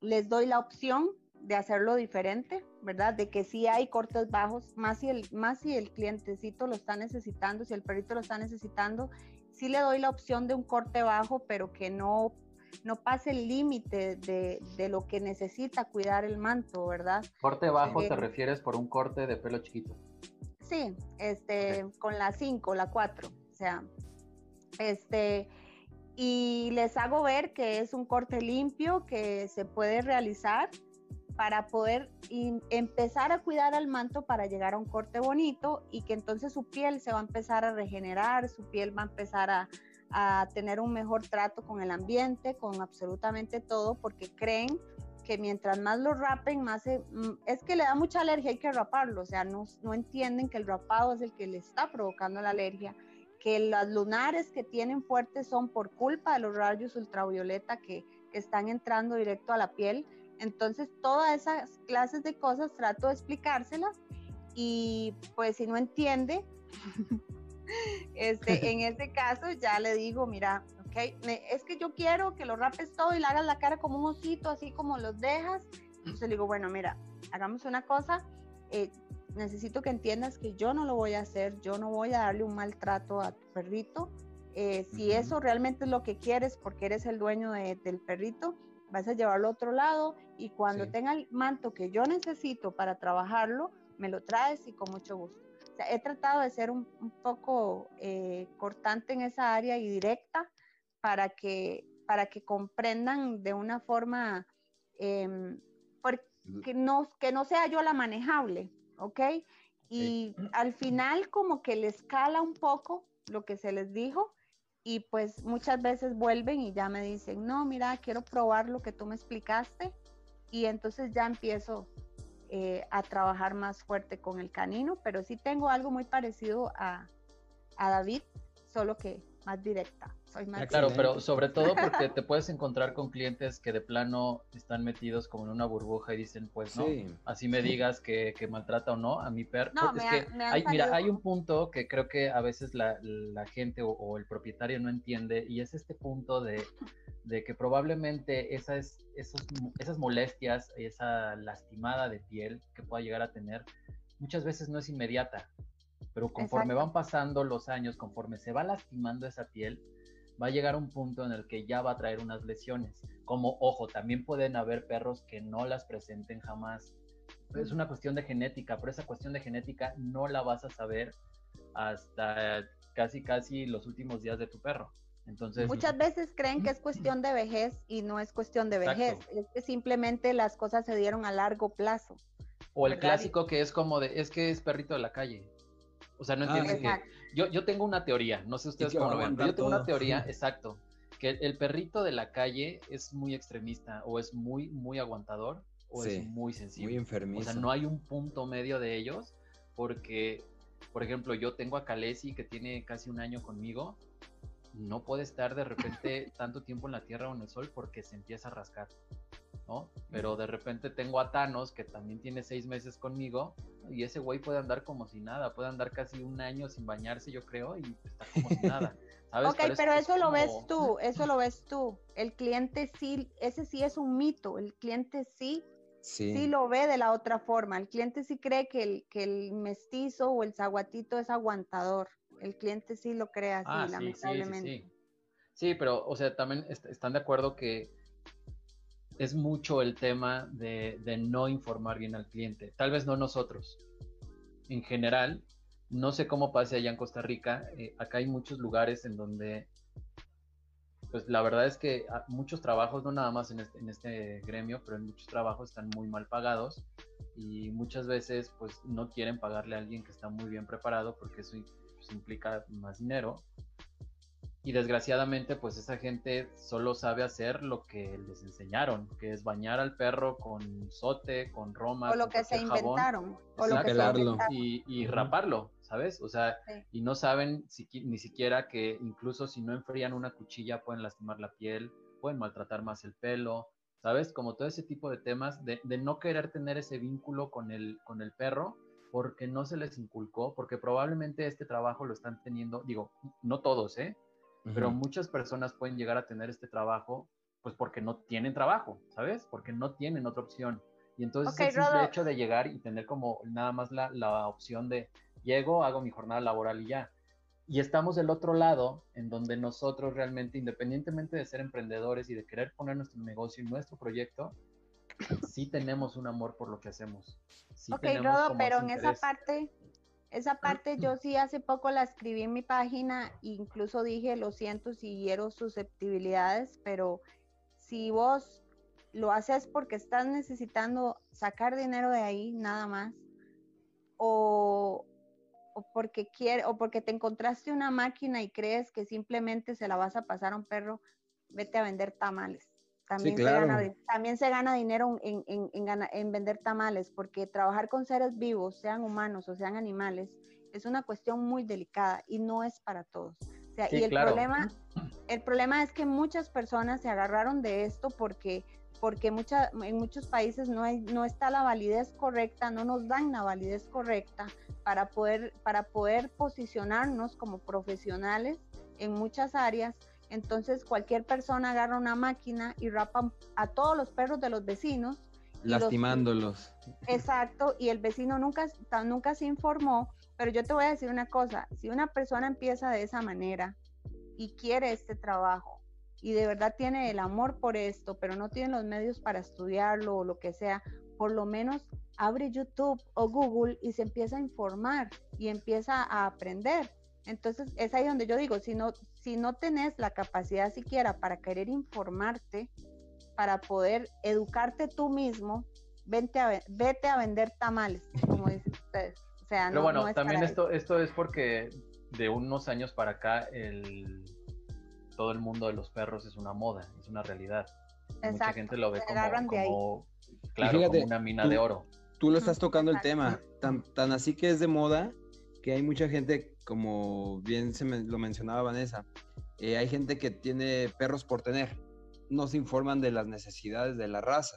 S2: les doy la opción de hacerlo diferente, ¿verdad? De que sí hay cortes bajos, más si el, más si el clientecito lo está necesitando, si el perrito lo está necesitando, sí le doy la opción de un corte bajo, pero que no no pase el límite de, de, lo que necesita cuidar el manto, ¿verdad?
S1: Corte bajo te eh, refieres por un corte de pelo chiquito.
S2: Sí, este, con la 5, la 4, o sea, este, y les hago ver que es un corte limpio que se puede realizar para poder empezar a cuidar al manto para llegar a un corte bonito y que entonces su piel se va a empezar a regenerar, su piel va a empezar a, a tener un mejor trato con el ambiente, con absolutamente todo, porque creen que mientras más lo rapen, más mm, es que le da mucha alergia, hay que raparlo, o sea, no, no entienden que el rapado es el que le está provocando la alergia, que las lunares que tienen fuertes son por culpa de los rayos ultravioleta que, que están entrando directo a la piel. Entonces, todas esas clases de cosas trato de explicárselas y pues si no entiende, Este, en este caso ya le digo, mira, ok. Es que yo quiero que lo rapes todo y le hagas la cara como un osito, así como los dejas. Entonces le digo, bueno, mira, hagamos una cosa, eh, necesito que entiendas que yo no lo voy a hacer, yo no voy a darle un maltrato a tu perrito. Eh, si eso realmente es lo que quieres porque eres el dueño del perrito, vas a llevarlo a otro lado y cuando tenga el manto que yo necesito para trabajarlo, me lo traes y con mucho gusto. O sea, he tratado de ser un, poco eh, cortante en esa área y directa para que, para que comprendan de una forma eh, porque no, que no sea yo la manejable, ¿ok? Y al final como que les cala un poco lo que se les dijo y pues muchas veces vuelven y ya me dicen, no, mira, quiero probar lo que tú me explicaste y entonces ya empiezo eh, a trabajar más fuerte con el canino, pero sí tengo algo muy parecido a, a David, solo que más directa.
S1: Ah, claro, pero sobre todo porque te puedes encontrar con clientes que de plano están metidos como en una burbuja y dicen, pues no, así me digas que, maltrata o no a mi perro.
S2: No,
S1: es que hay, mira, hay un punto que creo que a veces la, gente o, el propietario no entiende y es este punto de, que probablemente esas, esos, esas molestias, esa lastimada de piel que pueda llegar a tener, muchas veces no es inmediata. Pero conforme van pasando los años, conforme se va lastimando esa piel, va a llegar un punto en el que ya va a traer unas lesiones. Como, ojo, también pueden haber perros que no las presenten jamás. Es una cuestión de genética, pero esa cuestión de genética no la vas a saber hasta casi, casi los últimos días de tu perro. Entonces,
S2: Muchas veces creen que es cuestión de vejez y no es cuestión de vejez, es que simplemente las cosas se dieron a largo plazo.
S1: O el clásico que es como de, es que es perrito de la calle. O sea, no ah, entiendes que yo, yo tengo una teoría, no sé ustedes cómo lo ven, pero yo tengo una teoría, exacto, que el, perrito de la calle es muy extremista o es muy, muy aguantador o es muy sensible.
S3: Muy enfermizo.
S1: O sea, no hay un punto medio de ellos porque, por ejemplo, yo tengo a Kalesi que tiene casi un año conmigo, no puede estar de repente tanto tiempo en la tierra o en el sol porque se empieza a rascar. ¿No? Pero de repente tengo a Thanos, que también tiene seis meses conmigo, y ese güey puede andar como si nada, puede andar casi un año sin bañarse, yo creo, y está como si nada.
S2: ¿sabes? Ok, pero, eso lo ves tú, eso lo ves tú. El cliente sí, ese sí es un mito, el cliente sí, sí, lo ve de la otra forma. El cliente sí cree que el, que el mestizo o el zaguatito es aguantador. El cliente sí lo cree así, ah, lamentablemente.
S1: Sí, sí, pero, o sea, también están de acuerdo que es mucho el tema de, no informar bien al cliente. Tal vez no nosotros. En general, no sé cómo pase allá en Costa Rica. Eh, acá hay muchos lugares en donde, pues la verdad es que ah, muchos trabajos, no nada más en este, en este gremio, pero en muchos trabajos están muy mal pagados y muchas veces pues no quieren pagarle a alguien que está muy bien preparado porque eso pues, implica más dinero y desgraciadamente, pues esa gente solo sabe hacer lo que les enseñaron, que es bañar al perro con sote, con roma.
S2: O lo que se inventaron.
S1: O lo que y, y raparlo, ¿sabes? O sea, y no saben ni siquiera que incluso si no enfrían una cuchilla pueden lastimar la piel, pueden maltratar más el pelo, ¿sabes? Como todo ese tipo de temas de, de no querer tener ese vínculo con el, con el perro porque no se les inculcó, porque probablemente este trabajo lo están teniendo, digo, no todos, ¿eh? Pero muchas personas pueden llegar a tener este trabajo pues porque no tienen trabajo, ¿sabes? Porque no tienen otra opción. Y entonces el simple hecho de llegar y tener como nada más la, la, opción de llego, hago mi jornada laboral y ya. Y estamos del otro lado, en donde nosotros realmente, independientemente de ser emprendedores y de querer poner nuestro negocio y nuestro proyecto, sí tenemos un amor por lo que hacemos. Sí
S2: ok, Rodo, pero en esa parte, esa parte yo sí hace poco la escribí en mi página, incluso dije, lo siento si hiero susceptibilidades, pero si vos lo haces porque estás necesitando sacar dinero de ahí, nada más, o, porque quiere, o porque te encontraste una máquina y crees que simplemente se la vas a pasar a un perro, vete a vender tamales. También, se, gana, también se gana dinero en, en, en, vender tamales, porque trabajar con seres vivos, sean humanos o sean animales, es una cuestión muy delicada y no es para todos. O sea, y el, problema, el problema es que muchas personas se agarraron de esto porque, porque mucha, en muchos países no, hay, no está la validez correcta, no nos dan la validez correcta para poder, para poder posicionarnos como profesionales en muchas áreas Entonces cualquier persona agarra una máquina y rapa a todos los perros de los vecinos.
S3: Lastimándolos.
S2: exacto, y el vecino nunca, nunca se informó, pero yo te voy a decir una cosa, si una persona empieza de esa manera y quiere este trabajo y de verdad tiene el amor por esto, pero no tiene los medios para estudiarlo o lo que sea, por lo menos abre YouTube o Google y se empieza a informar y empieza a aprender. Entonces es ahí donde yo digo, si no, si no tenés la capacidad siquiera para querer informarte, para poder educarte tú mismo, vete a, vete a vender tamales, como dicen ustedes. O sea,
S1: Pero bueno, también esto, esto es porque de unos años para acá el, todo el mundo de los perros es una moda, es una realidad. Mucha gente lo ve como, claro, como una mina de oro.
S3: Tú lo estás tocando el tema, tan, tan así que es de moda que hay mucha gente como bien se lo mencionaba Vanessa, eh, hay gente que tiene perros por tener, no se informan de las necesidades de la raza.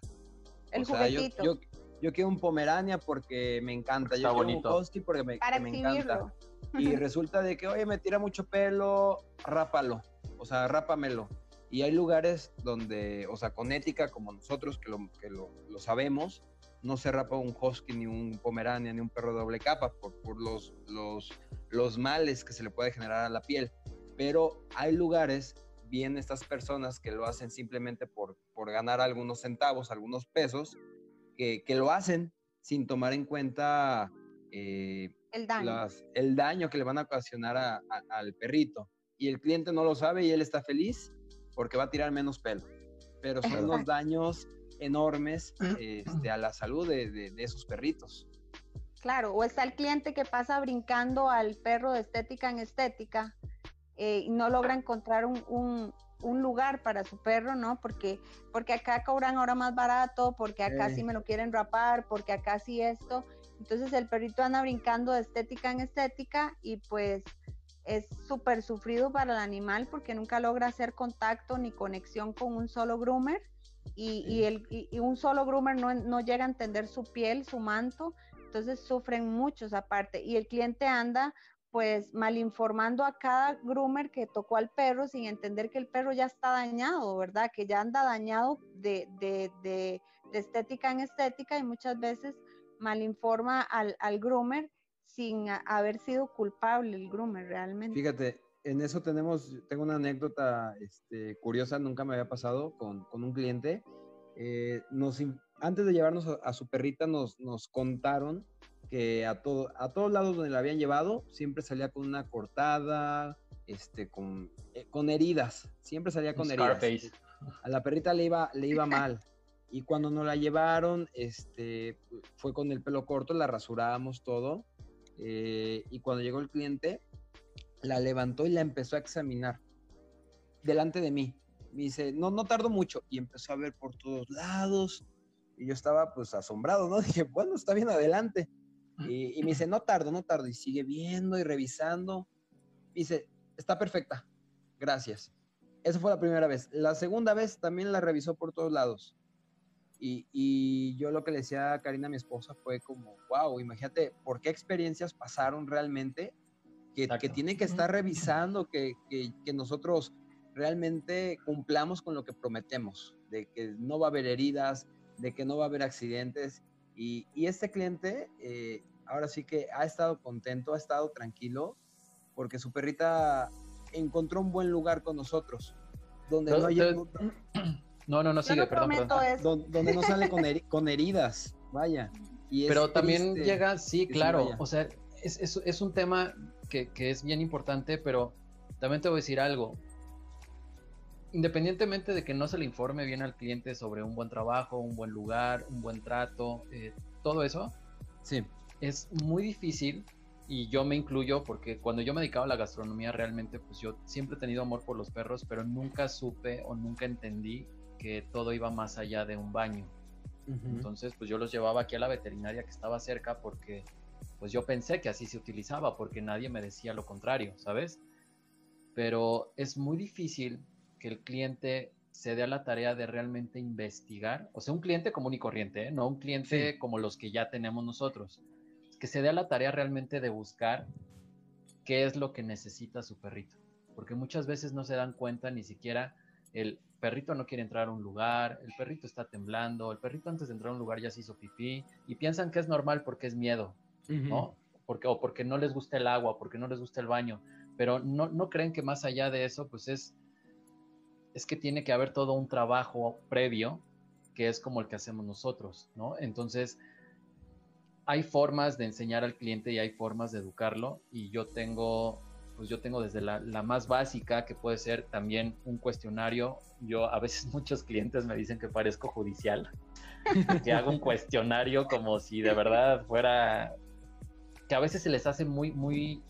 S2: El o
S3: yo, yo, quiero un Pomerania porque me encanta, yo quiero un Husky porque me, encanta. Y resulta de que, oye, me tira mucho pelo, rápalo, o sea, rápamelo. Y hay lugares donde, o sea, con ética como nosotros que lo, que lo, lo sabemos, no se rapa un husky, ni un pomerania, ni un perro de doble capa por, por los, los, los males que se le puede generar a la piel. Pero hay lugares, bien estas personas que lo hacen simplemente por, por ganar algunos centavos, algunos pesos, que, que lo hacen sin tomar en cuenta
S2: eh, el, daño.
S3: el daño que le van a ocasionar al perrito. Y el cliente no lo sabe y él está feliz porque va a tirar menos pelo. Pero son los daños enormes este, a la salud de, esos perritos.
S2: Claro, o está el cliente que pasa brincando al perro de estética en estética eh, y no logra encontrar un, lugar para su perro, ¿no? Porque, porque acá cobran ahora más barato, porque acá sí me lo quieren rapar, porque acá sí esto. Entonces el perrito anda brincando de estética en estética y pues es súper sufrido para el animal porque nunca logra hacer contacto ni conexión con un solo groomer y, el, un solo groomer no, llega a entender su piel, su manto, entonces sufren muchos aparte. Y el cliente anda pues mal informando a cada groomer que tocó al perro sin entender que el perro ya está dañado, ¿verdad? Que ya anda dañado de, de, estética en estética y muchas veces mal informa al, al groomer sin haber sido culpable el groomer realmente.
S3: Fíjate, en eso tenemos, tengo una anécdota este, curiosa, nunca me había pasado con, con un cliente. Eh, nos, antes de llevarnos a, su perrita, nos, nos contaron que a, todo, a todos lados donde la habían llevado, siempre salía con una cortada, este, con, eh, con heridas, siempre salía con heridas. A la perrita le iba, le iba mal. Y cuando nos la llevaron, este, fue con el pelo corto, la rasuramos todo. Eh, y cuando llegó el cliente, la levantó y la empezó a examinar delante de mí. Me dice, no, no tardo mucho. Y empezó a ver por todos lados. Y yo estaba pues asombrado, ¿no? Dije, bueno, está bien adelante. Y, me dice, no tardo, no tardo. Y sigue viendo y revisando. dice, está perfecta. Gracias. Esa fue la primera vez. La segunda vez también la revisó por todos lados. Y, y, yo lo que le decía a Karina, mi esposa, fue como, wow, imagínate por qué experiencias pasaron realmente que, tiene que estar revisando que, que, nosotros realmente cumplamos con lo que prometemos, de que no va a haber heridas, de que no va a haber accidentes. Y, y este cliente eh, ahora sí que ha estado contento, ha estado tranquilo, porque su perrita encontró un buen lugar con nosotros, donde no, hay...
S1: No, no, no, sigue, perdón,
S3: Donde, no sale con, con heridas, vaya.
S1: Y Pero también llega, sí, claro, o sea, es, es, es, un tema que, es bien importante, pero también te voy a decir algo. Independientemente de que no se le informe bien al cliente sobre un buen trabajo, un buen lugar, un buen trato, eh, todo eso,
S3: sí.
S1: es muy difícil y yo me incluyo porque cuando yo me dedicaba a la gastronomía realmente pues yo siempre he tenido amor por los perros pero nunca supe o nunca entendí que todo iba más allá de un baño entonces pues yo los llevaba aquí a la veterinaria que estaba cerca porque pues yo pensé que así se utilizaba porque nadie me decía lo contrario, ¿sabes? Pero es muy difícil que el cliente se dé a la tarea de realmente investigar, o sea, un cliente común y corriente, ¿eh? no un cliente como los que ya tenemos nosotros, que se dé a la tarea realmente de buscar qué es lo que necesita su perrito. porque muchas veces no se dan cuenta ni siquiera el perrito no quiere entrar a un lugar, el perrito está temblando, el perrito antes de entrar a un lugar ya se hizo pipí y piensan que es normal porque es miedo, ¿no? Porque, o porque no les gusta el agua, porque no les gusta el baño, pero no, no creen que más allá de eso, pues es, es que tiene que haber todo un trabajo previo que es como el que hacemos nosotros, ¿no? Entonces, hay formas de enseñar al cliente y hay formas de educarlo y yo tengo pues yo tengo desde la, más básica, que puede ser también un cuestionario. Yo a veces muchos clientes me dicen que parezco judicial, que hago un cuestionario como si de verdad fuera, que a veces se les hace muy, muy,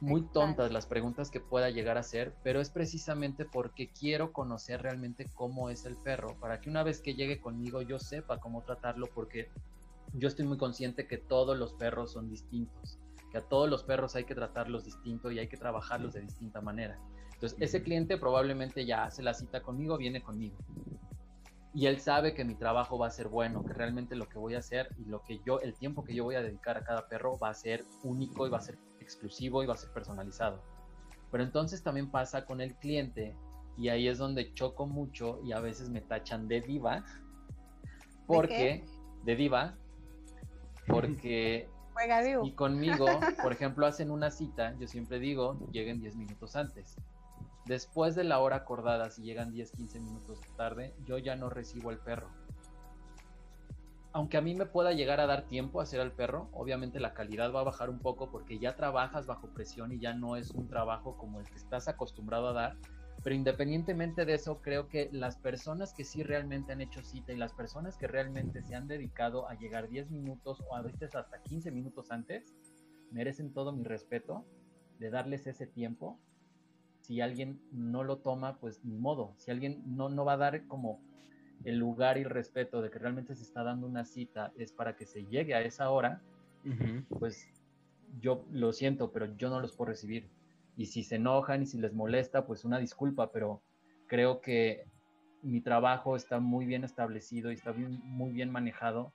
S1: muy tontas las preguntas que pueda llegar a hacer, pero es precisamente porque quiero conocer realmente cómo es el perro, para que una vez que llegue conmigo yo sepa cómo tratarlo, porque yo estoy muy consciente que todos los perros son distintos a todos los perros hay que tratarlos distinto y hay que trabajarlos de distinta manera. Entonces, ese cliente probablemente ya hace la cita conmigo, viene conmigo. Y él sabe que mi trabajo va a ser bueno, que realmente lo que voy a hacer y lo que yo, el tiempo que yo voy a dedicar a cada perro va a ser único y va a ser exclusivo y va a ser personalizado. Pero entonces también pasa con el cliente y ahí es donde choco mucho y a veces me tachan de diva. Porque, ¿De, de diva, porque y conmigo, por ejemplo, hacen una cita, yo siempre digo, lleguen 10 minutos antes. Después de la hora acordada, si llegan 10, 15 minutos tarde, yo ya no recibo el perro. Aunque a mí me pueda llegar a dar tiempo a hacer al perro, obviamente la calidad va a bajar un poco porque ya trabajas bajo presión y ya no es un trabajo como el que estás acostumbrado a dar, pero independientemente de eso, creo que las personas que sí realmente han hecho cita y las personas que realmente se han dedicado a llegar 10 minutos o a veces hasta 15 minutos antes, merecen todo mi respeto de darles ese tiempo. Si alguien no lo toma, pues ni modo. Si alguien no, no va a dar como el lugar y el respeto de que realmente se está dando una cita es para que se llegue a esa hora, pues yo lo siento, pero yo no los puedo recibir y si se enojan y si les molesta, pues una disculpa, pero creo que mi trabajo está muy bien establecido y está muy bien manejado,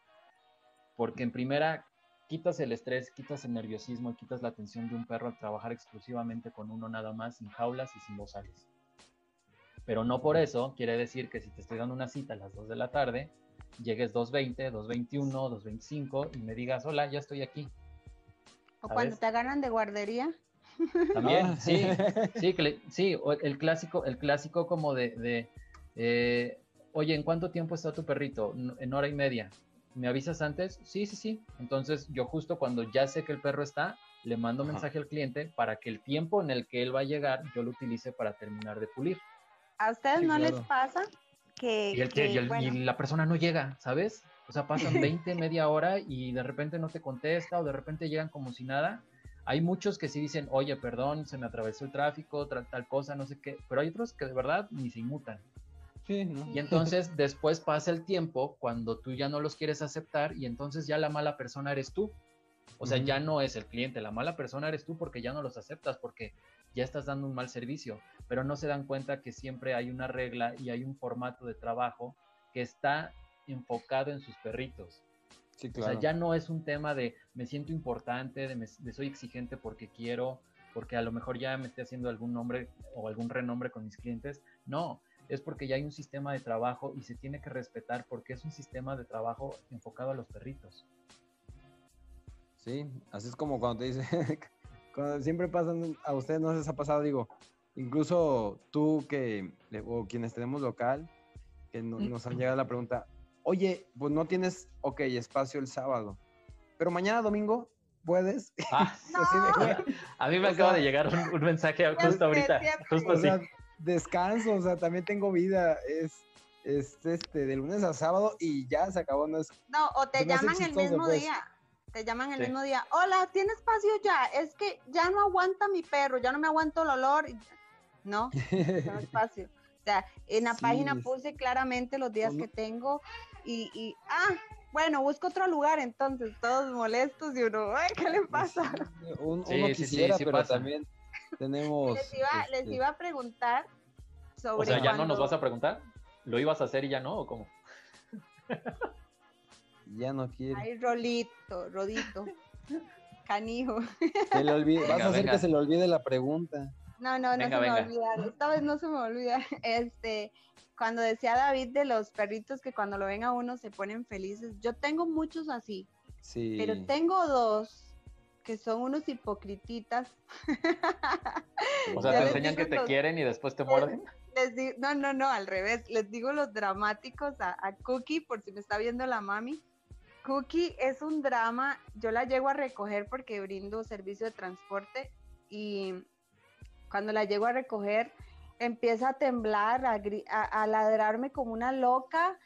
S1: porque en primera quitas el estrés, quitas el nerviosismo y quitas la atención de un perro al trabajar exclusivamente con uno nada más, sin jaulas y sin bozales. Pero no por eso quiere decir que si te estoy dando una cita a las 2 de la tarde, llegues 2.20, 2.21, 2.25 y me digas, hola, ya estoy aquí.
S2: O cuando te agarran de guardería.
S1: También, ah. sí, sí, sí, el clásico, el clásico como de, eh, oye, ¿en cuánto tiempo está tu perrito? En hora y media. ¿Me avisas antes? Sí, sí, sí. Entonces yo justo cuando ya sé que el perro está, le mando mensaje al cliente para que el tiempo en el que él va a llegar, yo lo utilice para terminar de pulir.
S2: ¿A ustedes no les pasa que...
S1: Y, la persona no llega, ¿sabes? O sea, pasan 20, media hora y de repente no te contesta o de repente llegan como si nada hay muchos que sí dicen, oye, perdón, se me atravesó el tráfico, tal, cosa, no sé qué, pero hay otros que de verdad ni se inmutan. Sí, Y entonces después pasa el tiempo cuando tú ya no los quieres aceptar y entonces ya la mala persona eres tú. O sea, ya no es el cliente, la mala persona eres tú porque ya no los aceptas, porque ya estás dando un mal servicio, pero no se dan cuenta que siempre hay una regla y hay un formato de trabajo que está enfocado en sus perritos. O sea, ya no es un tema de me siento importante, de, soy exigente porque quiero, porque a lo mejor ya me esté haciendo algún nombre o algún renombre con mis clientes. No, es porque ya hay un sistema de trabajo y se tiene que respetar porque es un sistema de trabajo enfocado a los perritos.
S3: Sí, así es como cuando te dice, cuando siempre pasan, a ustedes no les ha pasado, digo, incluso tú que, o quienes tenemos local, que nos han llegado la pregunta, oye, pues no tienes, ok, espacio el sábado, pero mañana domingo puedes. Ah,
S1: A mí me acaba de llegar un, mensaje justo ahorita, justo así.
S3: Descanso, o sea, también tengo vida, es, es este, de lunes a sábado y ya se acabó. No, es,
S2: no o te llaman el mismo pues. día. Te llaman el mismo día. Hola, ¿tienes espacio ya? Es que ya no aguanta mi perro, ya no me aguanto el olor. No, no espacio. O sea, en la página puse claramente los días que tengo y, ah, bueno, busco otro lugar, entonces todos molestos y uno, ay, ¿qué le pasa?
S3: uno quisiera, pero también tenemos...
S2: Les iba, les este iba a preguntar sobre...
S1: O sea, ¿ya no nos vas a preguntar? ¿Lo ibas a hacer y ya no, o cómo?
S3: ya no quiere.
S2: Ay, Rolito, Rodito, canijo.
S3: Se le olvide, vas a hacer que se le olvide la pregunta.
S2: No, no, no se me olvida. Esta vez no se me olvida. Este, cuando decía David de los perritos que cuando lo ven a uno se ponen felices, yo tengo muchos así. Sí. Pero tengo dos que son unos hipocrititas.
S1: O sea, te enseñan que te quieren y después te muerden.
S2: no, no, no, al revés. Les digo los dramáticos a, a Cookie, por si me está viendo la mami. Cookie es un drama. Yo la llego a recoger porque brindo servicio de transporte y cuando la llego a recoger empieza a temblar, a, ladrarme como una loca.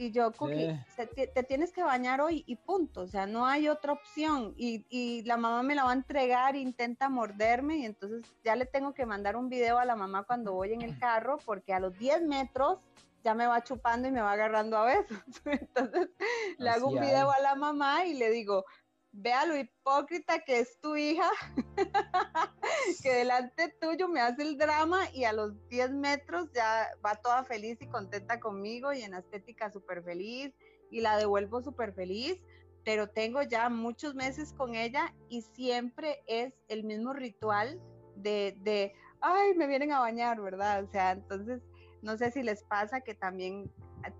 S2: Y yo, Cookie, te, tienes que bañar hoy y punto. O sea, no hay otra opción. Y, la mamá me la va a entregar, intenta morderme. Y entonces ya le tengo que mandar un video a la mamá cuando voy en el carro, porque a los 10 metros ya me va chupando y me va agarrando a besos. Entonces le hago un video a la mamá y le digo, vea lo hipócrita que es tu hija, que delante tuyo me hace el drama y a los 10 metros ya va toda feliz y contenta conmigo y en estética súper feliz y la devuelvo súper feliz, pero tengo ya muchos meses con ella y siempre es el mismo ritual de, de ay, me vienen a bañar, ¿verdad? O sea, entonces no sé si les pasa que también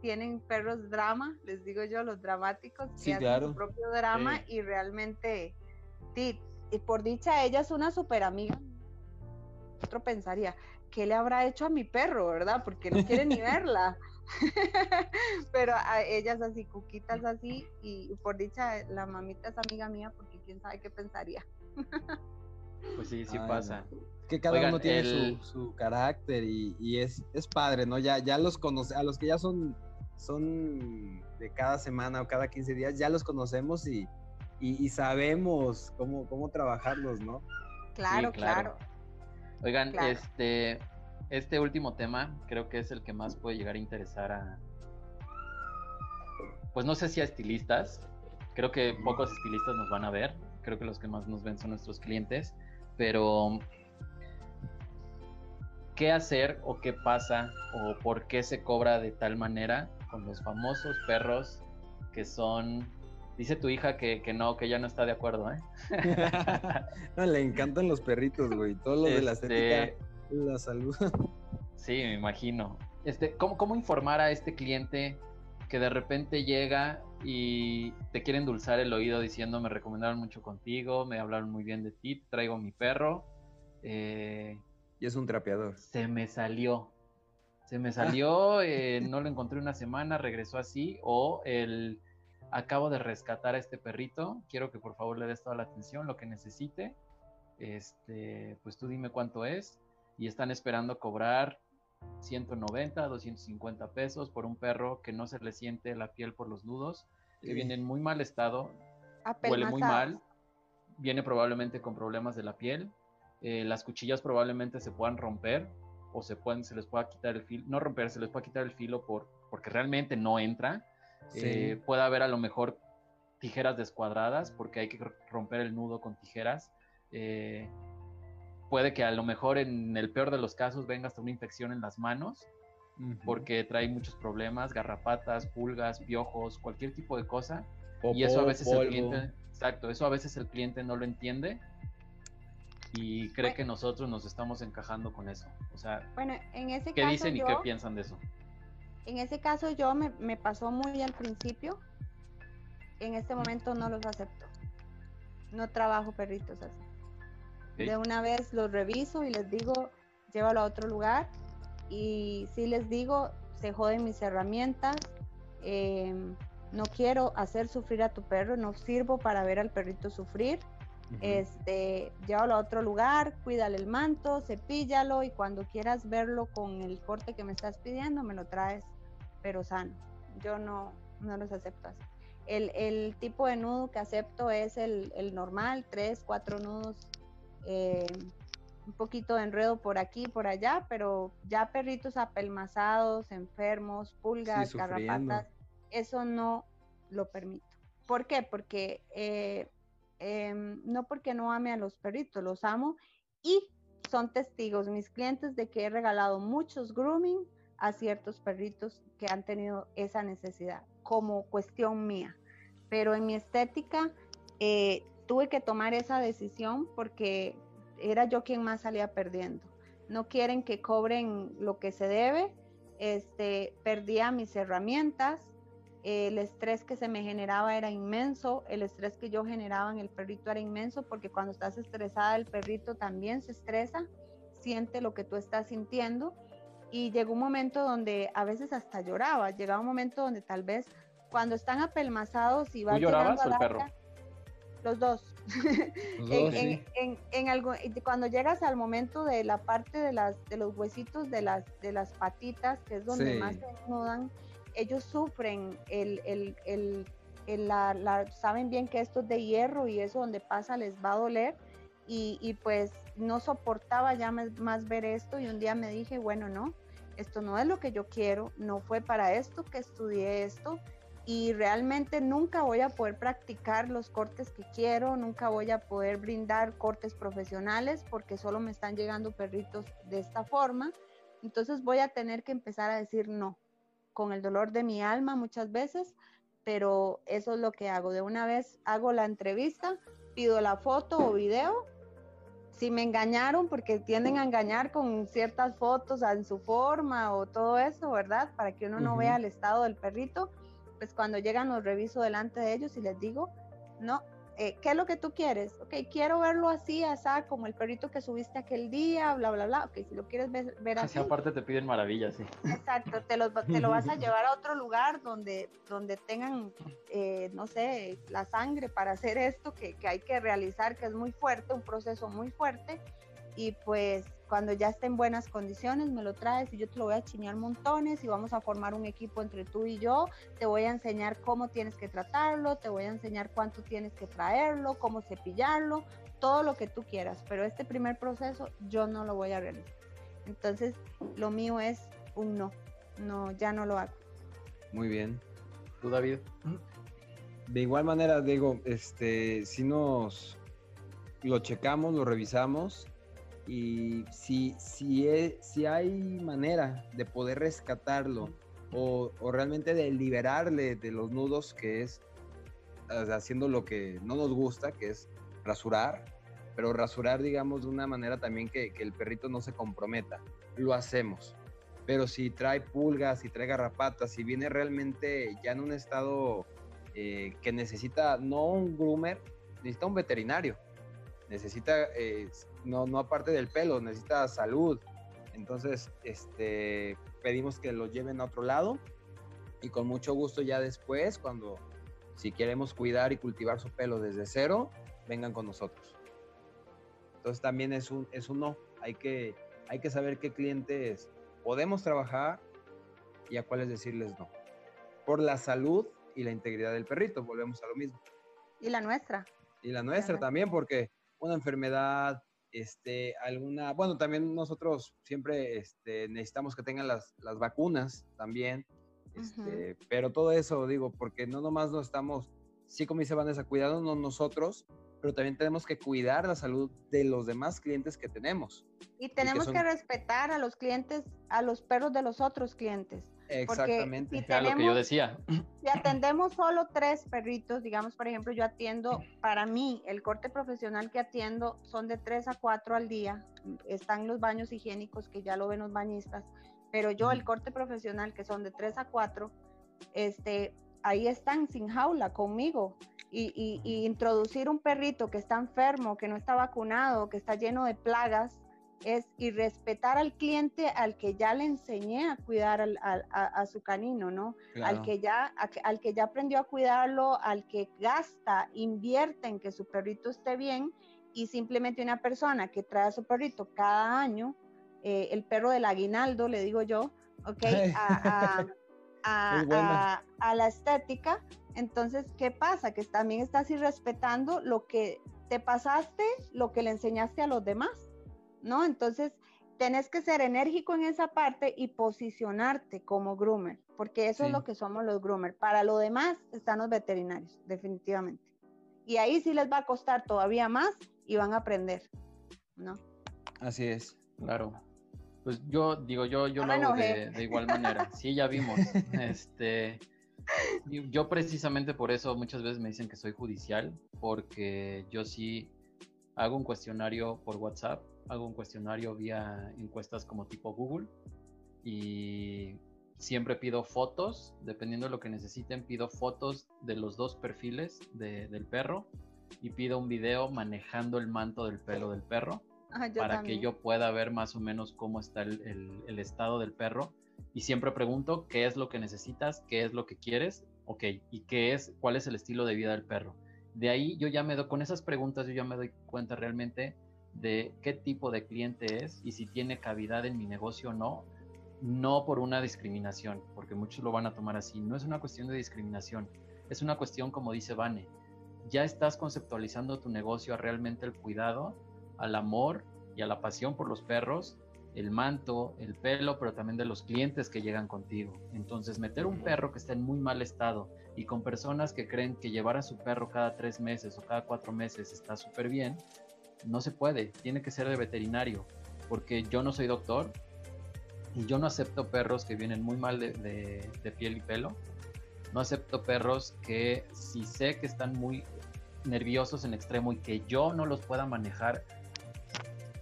S2: tienen perros drama, les digo yo, los dramáticos, que hacen su propio drama y realmente, y por dicha, ella es una super amiga. Otro pensaría, ¿qué le habrá hecho a mi perro, verdad? Porque no quiere ni verla. Pero a ellas así, cuquitas así, y por dicha, la mamita es amiga mía, porque quién sabe qué pensaría.
S1: pues sí, sí pasa.
S3: que cada uno tiene su, carácter y, es, es padre, ¿no? Ya, ya los conoce, a los que ya son, son de cada semana o cada 15 días, ya los conocemos y, sabemos cómo, cómo trabajarlos, ¿no?
S2: Claro, claro,
S1: Oigan, este este último tema creo que es el que más puede llegar a interesar a, pues no sé si a estilistas, creo que pocos estilistas nos van a ver, creo que los que más nos ven son nuestros clientes, pero qué hacer o qué pasa o por qué se cobra de tal manera con los famosos perros que son... Dice tu hija que, no, que ya no está de acuerdo, ¿eh?
S3: no, le encantan los perritos, güey. Todo lo de la estética, este la salud.
S1: sí, me imagino. Este, ¿cómo, ¿Cómo informar a este cliente que de repente llega y te quiere endulzar el oído diciendo me recomendaron mucho contigo, me hablaron muy bien de ti, traigo mi perro, eh,
S3: y es un trapeador.
S1: Se me salió. Se me salió, eh, no lo encontré una semana, regresó así. O el acabo de rescatar a este perrito, quiero que por favor le des toda la atención, lo que necesite. Este, pues tú dime cuánto es. Y están esperando cobrar 190, 250 pesos por un perro que no se le siente la piel por los nudos, que viene en muy mal estado, huele muy mal, viene probablemente con problemas de la piel, eh, las cuchillas probablemente se puedan romper o se, pueden, se les pueda quitar el filo, no romper, se les pueda quitar el filo por, porque realmente no entra. Eh, puede haber a lo mejor tijeras descuadradas porque hay que romper el nudo con tijeras. Eh, puede que a lo mejor en el peor de los casos venga hasta una infección en las manos porque trae muchos problemas, garrapatas, pulgas, piojos, cualquier tipo de cosa. y eso a veces el cliente, exacto, eso a veces el cliente no lo entiende y cree que nosotros nos estamos encajando con eso. O sea,
S2: bueno, en ese
S1: ¿qué dicen y qué piensan de eso?
S2: En ese caso yo me, me pasó muy al principio, en este momento no los acepto. No trabajo perritos así. De una vez los reviso y les digo, llévalo a otro lugar. Y si les digo, se joden mis herramientas. Em, no quiero hacer sufrir a tu perro, no sirvo para ver al perrito sufrir este, llévalo a otro lugar, cuídale el manto, cepíllalo y cuando quieras verlo con el corte que me estás pidiendo, me lo traes, pero sano. Yo no, no los acepto así. El, tipo de nudo que acepto es el, normal, tres, cuatro nudos, eh, un poquito de enredo por aquí, por allá, pero ya perritos apelmazados, enfermos, pulgas, garrapatas, eso no lo permito. ¿Por qué? Porque eh, Em, no porque no ame a los perritos, los amo y son testigos mis clientes de que he regalado muchos grooming a ciertos perritos que han tenido esa necesidad como cuestión mía. Pero en mi estética eh, tuve que tomar esa decisión porque era yo quien más salía perdiendo. No quieren que cobren lo que se debe. Este, perdía mis herramientas, el estrés que se me generaba era inmenso, el estrés que yo generaba en el perrito era inmenso porque cuando estás estresada el perrito también se estresa, siente lo que tú estás sintiendo y llegó un momento donde a veces hasta lloraba, llegaba un momento donde tal vez cuando están apelmazados y va
S1: llorabas o el perro?
S2: Los dos. en, algo, cuando llegas al momento de la parte de, las, de los huesitos de las, de las patitas, que es donde más se desnudan, ellos sufren el, el, el, la, saben bien que esto es de hierro y eso donde pasa les va a doler. Y, y pues no soportaba ya más, ver esto y un día me dije, bueno, no, esto no es lo que yo quiero, no fue para esto que estudié esto y realmente nunca voy a poder practicar los cortes que quiero, nunca voy a poder brindar cortes profesionales porque solo me están llegando perritos de esta forma. Entonces voy a tener que empezar a decir no, con el dolor de mi alma muchas veces, pero eso es lo que hago. De una vez hago la entrevista, pido la foto o video. Si me engañaron, porque tienden a engañar con ciertas fotos en su forma o todo eso, ¿verdad? Para que uno no vea el estado del perrito, pues cuando llegan los reviso delante de ellos y les digo, no, eh, ¿qué es lo que tú quieres? Ok, quiero verlo así, así, como el perrito que subiste aquel día, bla, bla, bla. Ok, si lo quieres ver, ver así.
S1: aparte te piden maravillas, sí.
S2: Exacto, te, te lo vas a llevar a otro lugar donde, donde tengan, eh, no sé, la sangre para hacer esto que, que hay que realizar, que es muy fuerte, un proceso muy fuerte. Y pues cuando ya esté en buenas condiciones, me lo traes y yo te lo voy a chinear montones y vamos a formar un equipo entre tú y yo. Te voy a enseñar cómo tienes que tratarlo, te voy a enseñar cuánto tienes que traerlo, cómo cepillarlo, todo lo que tú quieras. Pero este primer proceso yo no lo voy a realizar. Entonces, lo mío es un no. No, ya no lo hago.
S3: Muy bien.
S1: ¿Tú, David?
S3: De igual manera, digo, este, si nos lo checamos, lo revisamos y si, si, si hay manera de poder rescatarlo o, realmente de liberarle de los nudos que es haciendo lo que no nos gusta, que es rasurar, pero rasurar, digamos, de una manera también que, el perrito no se comprometa. Lo hacemos. Pero si trae pulgas, si trae garrapatas, si viene realmente ya en un estado eh, que necesita no un groomer, necesita un veterinario necesita, eh, no, no aparte del pelo, necesita salud. Entonces, este, pedimos que lo lleven a otro lado y con mucho gusto ya después, cuando si queremos cuidar y cultivar su pelo desde cero, vengan con nosotros. Entonces también es un, es un no. Hay que, hay que saber qué clientes podemos trabajar y a cuáles decirles no. Por la salud y la integridad del perrito, volvemos a lo mismo.
S2: Y la nuestra.
S3: Y la nuestra también, porque una enfermedad, este, alguna, bueno, también nosotros siempre este, necesitamos que tengan las, las vacunas también, este, pero todo eso digo, porque no nomás nos estamos, sí como dice Vanessa, cuidándonos nosotros, pero también tenemos que cuidar la salud de los demás clientes que tenemos.
S2: Y tenemos que, respetar a los clientes, a los perros de los otros clientes.
S3: Exactamente.
S1: Si lo que yo decía.
S2: Si atendemos solo tres perritos, digamos, por ejemplo, yo atiendo, para mí, el corte profesional que atiendo son de tres a cuatro al día. Están los baños higiénicos que ya lo ven los bañistas, pero yo el corte profesional que son de tres a cuatro, este, ahí están sin jaula conmigo. Y, y, introducir un perrito que está enfermo, que no está vacunado, que está lleno de plagas, es y respetar al cliente al que ya le enseñé a cuidar a, su canino, ¿no? Al, que ya, al que ya aprendió a cuidarlo, al que gasta, invierte en que su perrito esté bien y simplemente una persona que trae a su perrito cada año, eh, el perro del aguinaldo, le digo yo, ¿ok? A, a la estética. Entonces, ¿qué pasa? Que también estás irrespetando lo que te pasaste, lo que le enseñaste a los demás. ¿No? Entonces, tenés que ser enérgico en esa parte y posicionarte como groomer, porque eso es lo que somos los groomer. Para lo demás están los veterinarios, definitivamente. Y ahí sí les va a costar todavía más y van a aprender, ¿no?
S3: Así es.
S1: Claro. Pues yo digo, yo, yo lo hago de, de, igual manera. Sí, ya vimos. este, yo precisamente por eso muchas veces me dicen que soy judicial, porque yo sí hago un cuestionario por WhatsApp, hago un cuestionario vía encuestas como tipo Google y siempre pido fotos, dependiendo de lo que necesiten, pido fotos de los dos perfiles del perro y pido un video manejando el manto del pelo del perro ah, para que yo pueda ver más o menos cómo está el, el, estado del perro. Y siempre pregunto qué es lo que necesitas, qué es lo que quieres, ok, y qué es, cuál es el estilo de vida del perro. De ahí yo ya me doy, con esas preguntas yo ya me doy cuenta realmente de qué tipo de cliente es y si tiene cavidad en mi negocio o no no por una discriminación, porque muchos lo van a tomar así. No es una cuestión de discriminación, es una cuestión, como dice Vane, ya estás conceptualizando tu negocio a realmente el cuidado, al amor y a la pasión por los perros, el manto, el pelo, pero también de los clientes que llegan contigo. Entonces, meter un perro que está en muy mal estado y con personas que creen que llevar a su perro cada tres meses o cada cuatro meses está súper bien, no se puede, tiene que ser de veterinario, porque yo no soy doctor, y yo no acepto perros que vienen muy mal de, piel y pelo. No acepto perros que si sé que están muy nerviosos en extremo y que yo no los pueda manejar,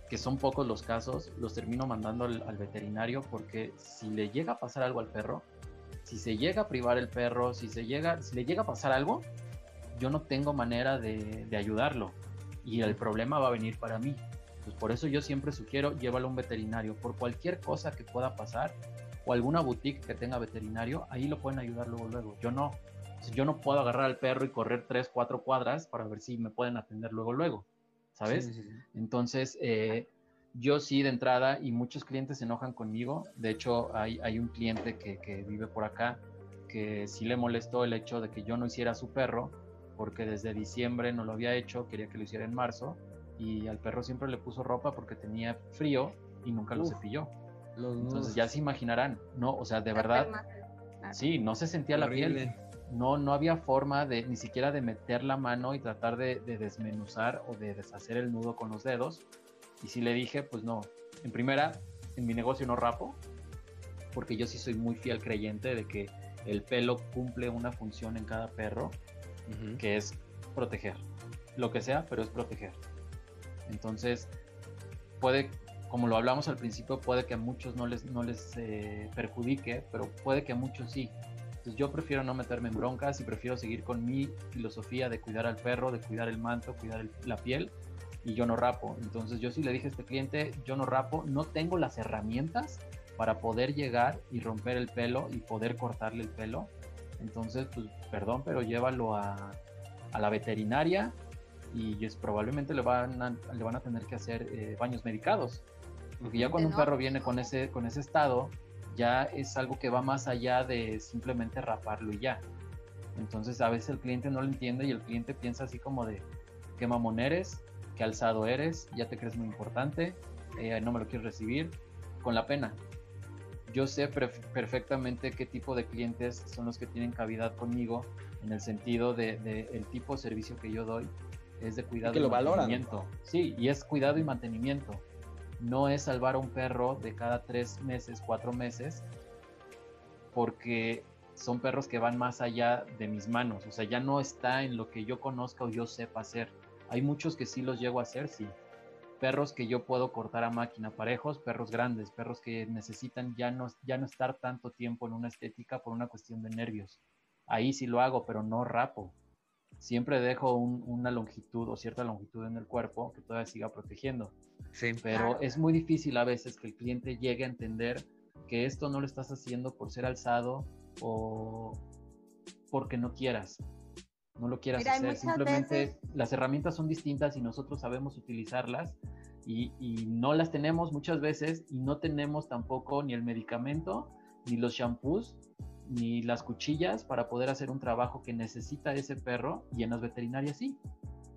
S1: que son pocos los casos, los termino mandando al, veterinario porque si le llega a pasar algo al perro, si se llega a privar el perro, si, se llega, si le llega a pasar algo, yo no tengo manera de, de ayudarlo y el problema va a venir para mí. Pues, por eso yo siempre sugiero llévalo a un veterinario. Por cualquier cosa que pueda pasar o alguna boutique que tenga veterinario, ahí lo pueden ayudar luego, luego. Yo no. Yo no puedo agarrar al perro y correr tres, cuatro cuadras para ver si me pueden atender luego, luego. ¿Sabes? Entonces, eh, yo sí de entrada y muchos clientes se enojan conmigo. De hecho, hay, hay un cliente que, que, vive por acá que sí le molestó el hecho de que yo no hiciera su perro porque desde diciembre no lo había hecho, quería que lo hiciera en marzo y al perro siempre le puso ropa porque tenía frío y nunca lo cepilló. Entonces ya se imaginarán, ¿no? O sea, de verdad, sí, no se sentía la piel. No, no había forma de ni siquiera de meter la mano y tratar de, desmenuzar o de deshacer el nudo con los dedos. Y si le dije, pues no, en primera, en mi negocio no rapo, porque yo sí soy muy fiel creyente de que el pelo cumple una función en cada perro, que es proteger. Lo que sea, pero es proteger. Entonces, puede, como lo hablamos al principio, puede que a muchos no les, no les eh, perjudique, pero puede que a muchos sí. Entonces yo prefiero no meterme en broncas y prefiero seguir con mi filosofía de cuidar al perro, de cuidar el manto, cuidar la piel y yo no rapo. Entonces yo sí le dije a este cliente, yo no rapo, no tengo las herramientas para poder llegar y romper el pelo y poder cortarle el pelo. Entonces, pues perdón, pero llévalo a, a la veterinaria y es, probablemente le van, a, le van a tener que hacer eh, baños medicados. Porque ya cuando un perro viene con ese, con ese estado, ya es algo que va más allá de simplemente raparlo y ya. Entonces a veces el cliente no lo entiende y el cliente piensa así como de qué mamón eres, qué alzado eres, ya te crees muy importante, eh, no me lo quieres recibir, con la pena. Yo sé perfectamente qué tipo de clientes son los que tienen cavidad conmigo en el sentido de, de el tipo de servicio que yo doy es de cuidado y, mantenimiento. Sí, y es cuidado y mantenimiento. No es salvar a un perro de cada tres meses, cuatro meses, porque son perros que van más allá de mis manos. O sea, ya no está en lo que yo conozca o yo sepa hacer. Hay muchos que sí los llego a hacer, sí. Perros que yo puedo cortar a máquina, parejos, perros grandes, perros que necesitan ya no, ya no estar tanto tiempo en una estética por una cuestión de nervios. Ahí sí lo hago, pero no rapo siempre dejo una longitud o cierta longitud en el cuerpo que todavía siga protegiendo. Sí. Pero es muy difícil a veces que el cliente llegue a entender que esto no lo estás haciendo por ser alzado o porque no quieras. No lo quieras hacer. Simplemente las herramientas son distintas y nosotros sabemos utilizarlas y, y no las tenemos muchas veces y no tenemos tampoco ni el medicamento ni los shampoos ni las cuchillas para poder hacer un trabajo que necesita ese perro y en las veterinarias sí.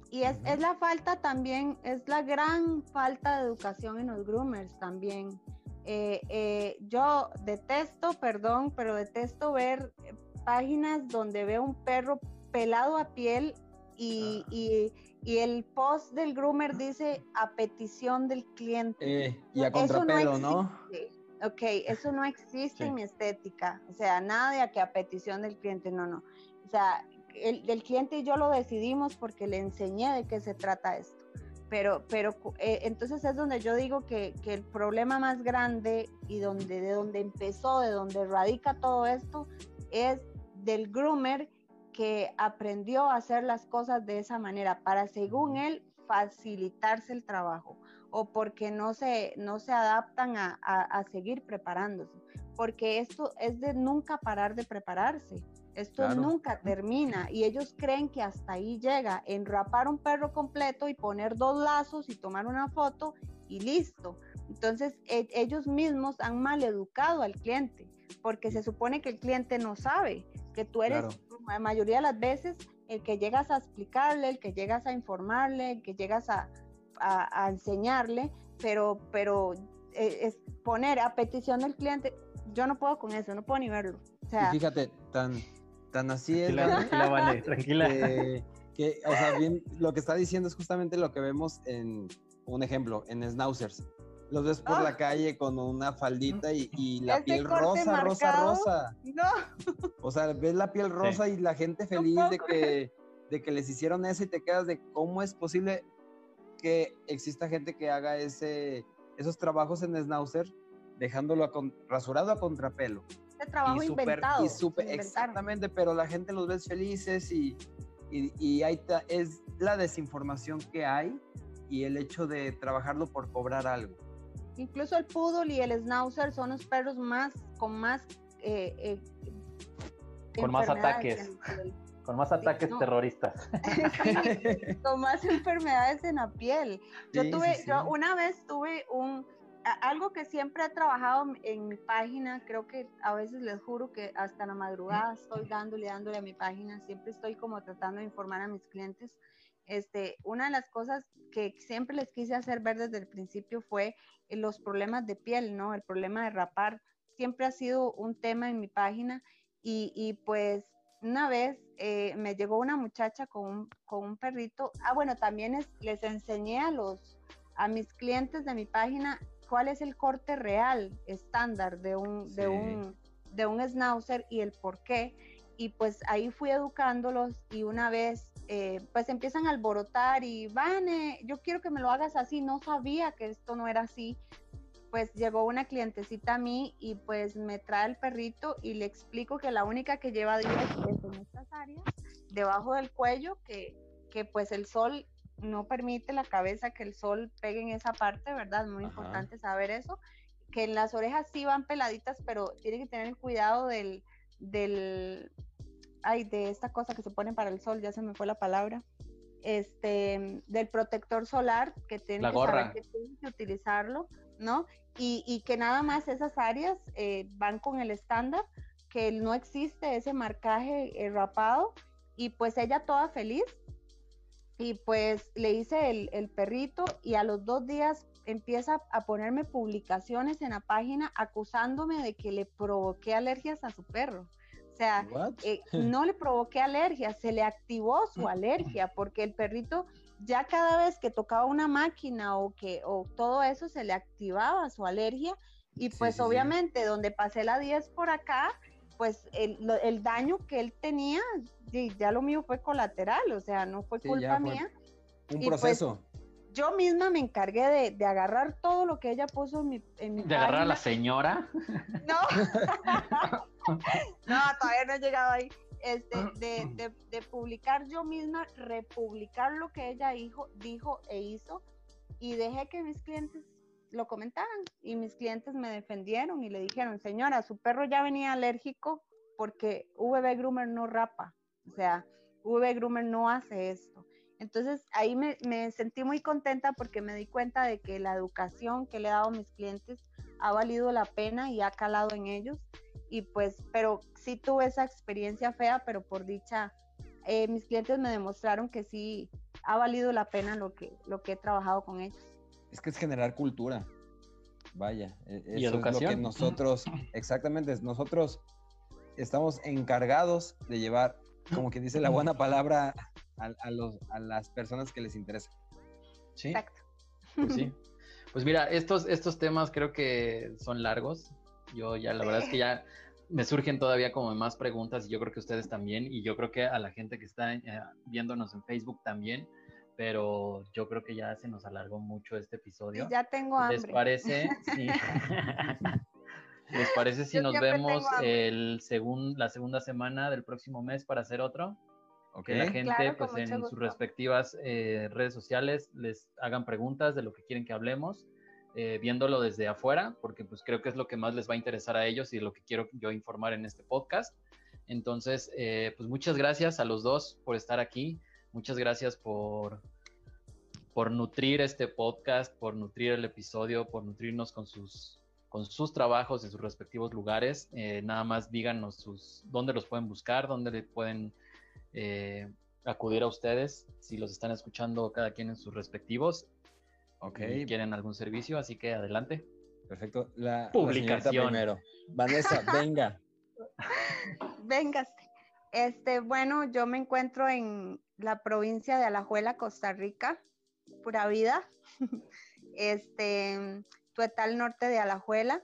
S2: Y es, es la falta también, es la gran falta de educación en los groomers también. Eh, eh, yo detesto, perdón, pero detesto ver páginas donde veo un perro pelado a piel y, ah. y, y, el post del groomer dice a petición del cliente.
S3: Eh, y a contrapelo, ¿no?
S2: ok, eso no existe en mi estética, o sea, nada de que a petición del cliente, no, no. O sea, el, cliente y yo lo decidimos porque le enseñé de qué se trata esto. Pero, pero eh, entonces es donde yo digo que, que, el problema más grande y donde, de donde empezó, de donde radica todo esto, es del groomer que aprendió a hacer las cosas de esa manera para, según él, facilitarse el trabajo o porque no se, no se adaptan a, a, seguir preparándose, porque esto es de nunca parar de prepararse. Esto nunca termina y ellos creen que hasta ahí llega, enrapar un perro completo y poner dos lazos y tomar una foto y listo. Entonces e, ellos mismos han mal educado al cliente porque se supone que el cliente no sabe que tú eres la mayoría de las veces el que llegas a explicarle, el que llegas a informarle, el que llegas a, a, enseñarle, pero, pero eh, es poner a petición del cliente, yo no puedo con eso, no puedo ni verlo. O sea,
S3: fíjate, tan, tan así es.
S1: Tranquila, vale, tranquila.
S3: Que, o sea, bien, lo que está diciendo es justamente lo que vemos en, un ejemplo, en Schnauzers. Los ves por la ah. calle con una faldita y, y la piel rosa, rosa, rosa.
S2: No.
S3: O sea, ves la piel rosa y la gente feliz de que, de que les hicieron eso y te quedas de cómo es posible que exista gente que haga ese, esos trabajos en Schnauzer dejándolo rasurado a contrapelo.
S2: Ese trabajo inventado.
S3: exactamente, pero la gente los ve felices y, y, y ahí es la desinformación que hay y el hecho de trabajarlo por cobrar algo.
S2: Incluso el poodle y el schnauzer son los perros más con más eh, eh,
S1: con más ataques. Con más ataques terroristas.
S2: con más enfermedades en la piel. Yo tuve, yo una vez tuve un, algo que siempre he trabajado en mi página, creo que a veces les juro que hasta la madrugada estoy dándole, dándole a mi página, siempre estoy como tratando de informar a mis clientes. Este, una de las cosas que siempre les quise hacer ver desde el principio fue los problemas de piel, ¿no? El problema de rapar siempre ha sido un tema en mi página y, y pues una vez eh, me llegó una muchacha con un, con un perrito. Ah, bueno, también les enseñé a los a mis clientes de mi página cuál es el corte real, estándar de un, de un, de un schnauzer y el por qué. Y pues ahí fui educándolos y una vez eh, pues empiezan a alborotar y van, yo quiero que me lo hagas así, no sabía que esto no era así, pues llegó una clientecita a mí y pues me trae el perrito y le explico que la única que lleva 10 es en estas áreas, debajo del cuello, que, que pues el sol no permite la cabeza que el sol pegue en esa parte, ¿verdad? Muy importante saber eso. Que en las orejas sí van peladitas, pero tienen que tener cuidado del, del, ay, de esta cosa que se pone para el sol, ya se me fue la palabra, este, del protector solar, que tienen que saber que utilizarlo, ¿no? y, que nada más esas áreas eh, van con el estándar, que no existe ese marcaje eh, rapado y pues ella toda feliz y pues le hice el, el, perrito y a los dos días empieza a ponerme publicaciones en la página acusándome de que le provoqué alergias a su perro. O sea, eh, no le provoqué alergias, se le activó su alergia porque el perrito ya cada vez que tocaba una máquina o que o todo eso se le activaba su alergia y pues obviamente donde pasé la 10 por acá, pues el, daño que él tenía, ya lo mío fue colateral, o sea, no fue culpa mía.
S3: Un pues, proceso.
S2: Yo misma me encargué de, agarrar todo lo que ella puso en mi... En
S1: ¿De agarrar a la señora?
S2: No. no, todavía no he llegado ahí este, de, de, publicar yo misma, republicar lo que ella dijo, dijo e hizo y dejé que mis clientes lo comentaran y mis clientes me defendieron y le dijeron, señora, su perro ya venía alérgico porque VB Groomer no rapa, o sea, VB Groomer no hace esto. Entonces ahí me, me, sentí muy contenta porque me di cuenta de que la educación que le he dado a mis clientes ha valido la pena y ha calado en ellos y pues, pero sí tuve esa experiencia fea, pero por dicha, eh, mis clientes me demostraron que sí ha valido la pena lo que, lo que he trabajado con ellos.
S3: Es que es generar cultura. Vaya, e,
S1: ¿Y educación?
S3: es lo que nosotros, exactamente, nosotros estamos encargados de llevar, como que dice la buena palabra, a, los, a las personas que les interesa.
S1: Sí. Exacto. Pues sí. Pues mira, estos, estos temas creo que son largos. Yo ya, la verdad es que ya me surgen todavía como más preguntas y yo creo que ustedes también y yo creo que a la gente que está eh, viéndonos en Facebook también, pero yo creo que ya se nos alargó mucho este episodio.
S2: ya tengo hambre.
S1: ¿Les parece? Sí. ¿Les parece si nos vemos el la segunda semana del próximo mes para hacer otro? Que la gente, pues en sus respectivas eh, redes sociales, les hagan preguntas de lo que quieren que hablemos, eh, viéndolo desde afuera, porque pues creo que es lo que más les va a interesar a ellos y lo que quiero yo informar en este podcast. Entonces, eh, pues muchas gracias a los dos por estar aquí. Muchas gracias por, por nutrir este podcast, por nutrir el episodio, por nutrirnos con sus con sus trabajos en sus respectivos lugares. Eh, nada más díganos sus, dónde los pueden buscar, dónde le pueden eh, acudir a ustedes, si los están escuchando cada quien en sus respectivos. Ok. quieren algún servicio, así que adelante.
S3: Perfecto. La
S1: publicación. primero.
S3: Vanessa, venga.
S2: Véngase. Este, bueno, yo me encuentro en la provincia de Alajuela, Costa Rica, pura vida. Este, Tuetal Norte de Alajuela.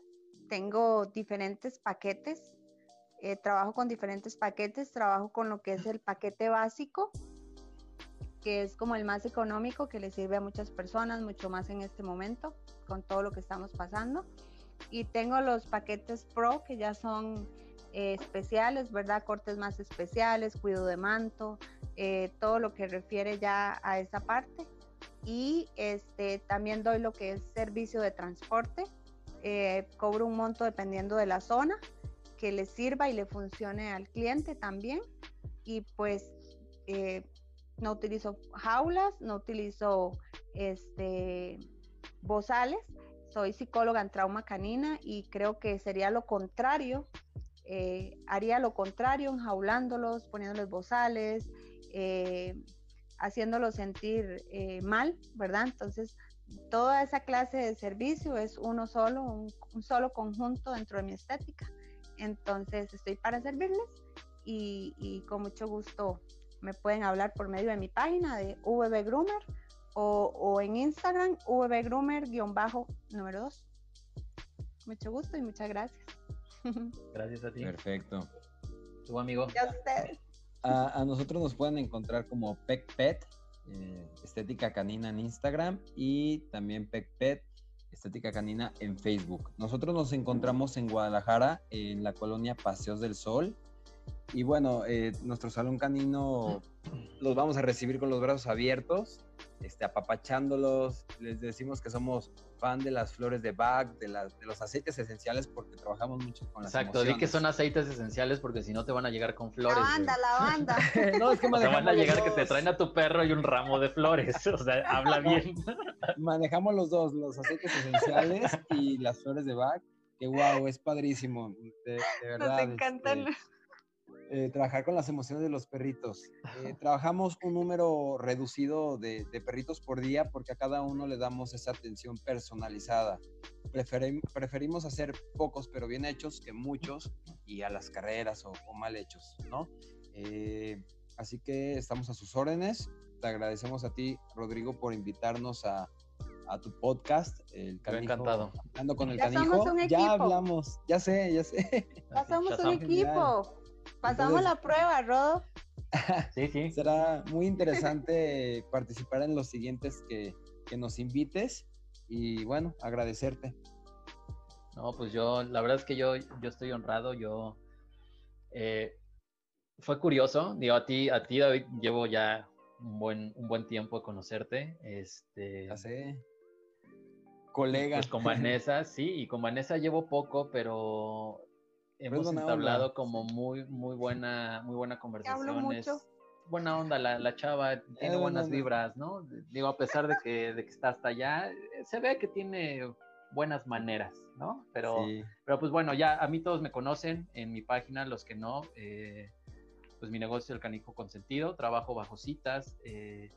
S2: Tengo diferentes paquetes. Eh, trabajo con diferentes paquetes. Trabajo con lo que es el paquete básico, que es como el más económico, que le sirve a muchas personas, mucho más en este momento, con todo lo que estamos pasando. Y tengo los paquetes Pro, que ya son eh, especiales, ¿verdad? Cortes más especiales, cuido de manto, eh, todo lo que refiere ya a esa parte y este, también doy lo que es servicio de transporte. Eh, cobro un monto dependiendo de la zona que le sirva y le funcione al cliente también. Y pues eh, no utilizo jaulas, no utilizo este, bozales. Soy psicóloga en trauma canina y creo que sería lo contrario. Eh, haría lo contrario, enjaulándolos, poniéndoles bozales, haciéndolo sentir eh, mal, ¿verdad? Entonces, toda esa clase de servicio es uno solo, un, solo conjunto dentro de mi estética. Entonces, estoy para servirles y, con mucho gusto me pueden hablar por medio de mi página de VB Groomer o, en Instagram VBGroomer-número 2. Mucho gusto y muchas gracias.
S1: Gracias a ti.
S3: Perfecto.
S1: Tu amigo.
S2: Y a ustedes.
S3: A, nosotros nos pueden encontrar como PecPet, eh, Estética Canina en Instagram y también PecPet, Estética Canina en Facebook. Nosotros nos encontramos en Guadalajara, en la colonia Paseos del Sol. Y bueno, eh, nuestro salón canino los vamos a recibir con los brazos abiertos, este, apapachándolos. Les decimos que somos fan de las flores de Bach, de, de los aceites esenciales, porque trabajamos mucho con las
S1: Exacto, di que son aceites esenciales porque si no te van a llegar con flores. La
S2: banda, la banda.
S1: no, es que te van a llegar que te traen a tu perro y un ramo de flores. O sea, habla bien.
S3: manejamos los dos, los aceites esenciales y las flores de Bach. Que wow, es padrísimo. De, verdad.
S2: Nos encantan.
S3: Este, eh, trabajar con las emociones de los perritos. Eh, trabajamos un número reducido de, perritos por día porque a cada uno le damos esa atención personalizada. preferimos hacer pocos pero bien hechos que muchos y a las carreras o, mal hechos, ¿no? Eh, así que estamos a sus órdenes. Te agradecemos a ti, Rodrigo, por invitarnos a, tu podcast. El
S1: encantado.
S3: Hablando con el canijo. Ya hablamos, ya sé, ya sé.
S2: Pasamos un equipo. Pasamos la prueba, Rodo.
S1: sí, sí.
S3: Será muy interesante participar en los siguientes que, nos invites y bueno, agradecerte.
S1: No, pues yo, la verdad es que yo, yo estoy honrado, yo eh, fue curioso, digo, a ti, a ti David, llevo ya un buen, un buen tiempo de conocerte. Este,
S3: ya sé. Colega.
S1: Pues con Vanessa, sí, y con Vanessa llevo poco, pero hemos entablado como muy, muy buena, muy buena conversación. Es buena onda, la, la chava tiene buenas vibras, ¿no? Digo, a pesar de que, de que está hasta allá, eh, se ve que tiene buenas maneras, ¿no? Pero, pero pues bueno, ya a mí todos me conocen en mi página, los que no, eh, pues mi negocio es el canijo consentido, trabajo bajo citas, eh,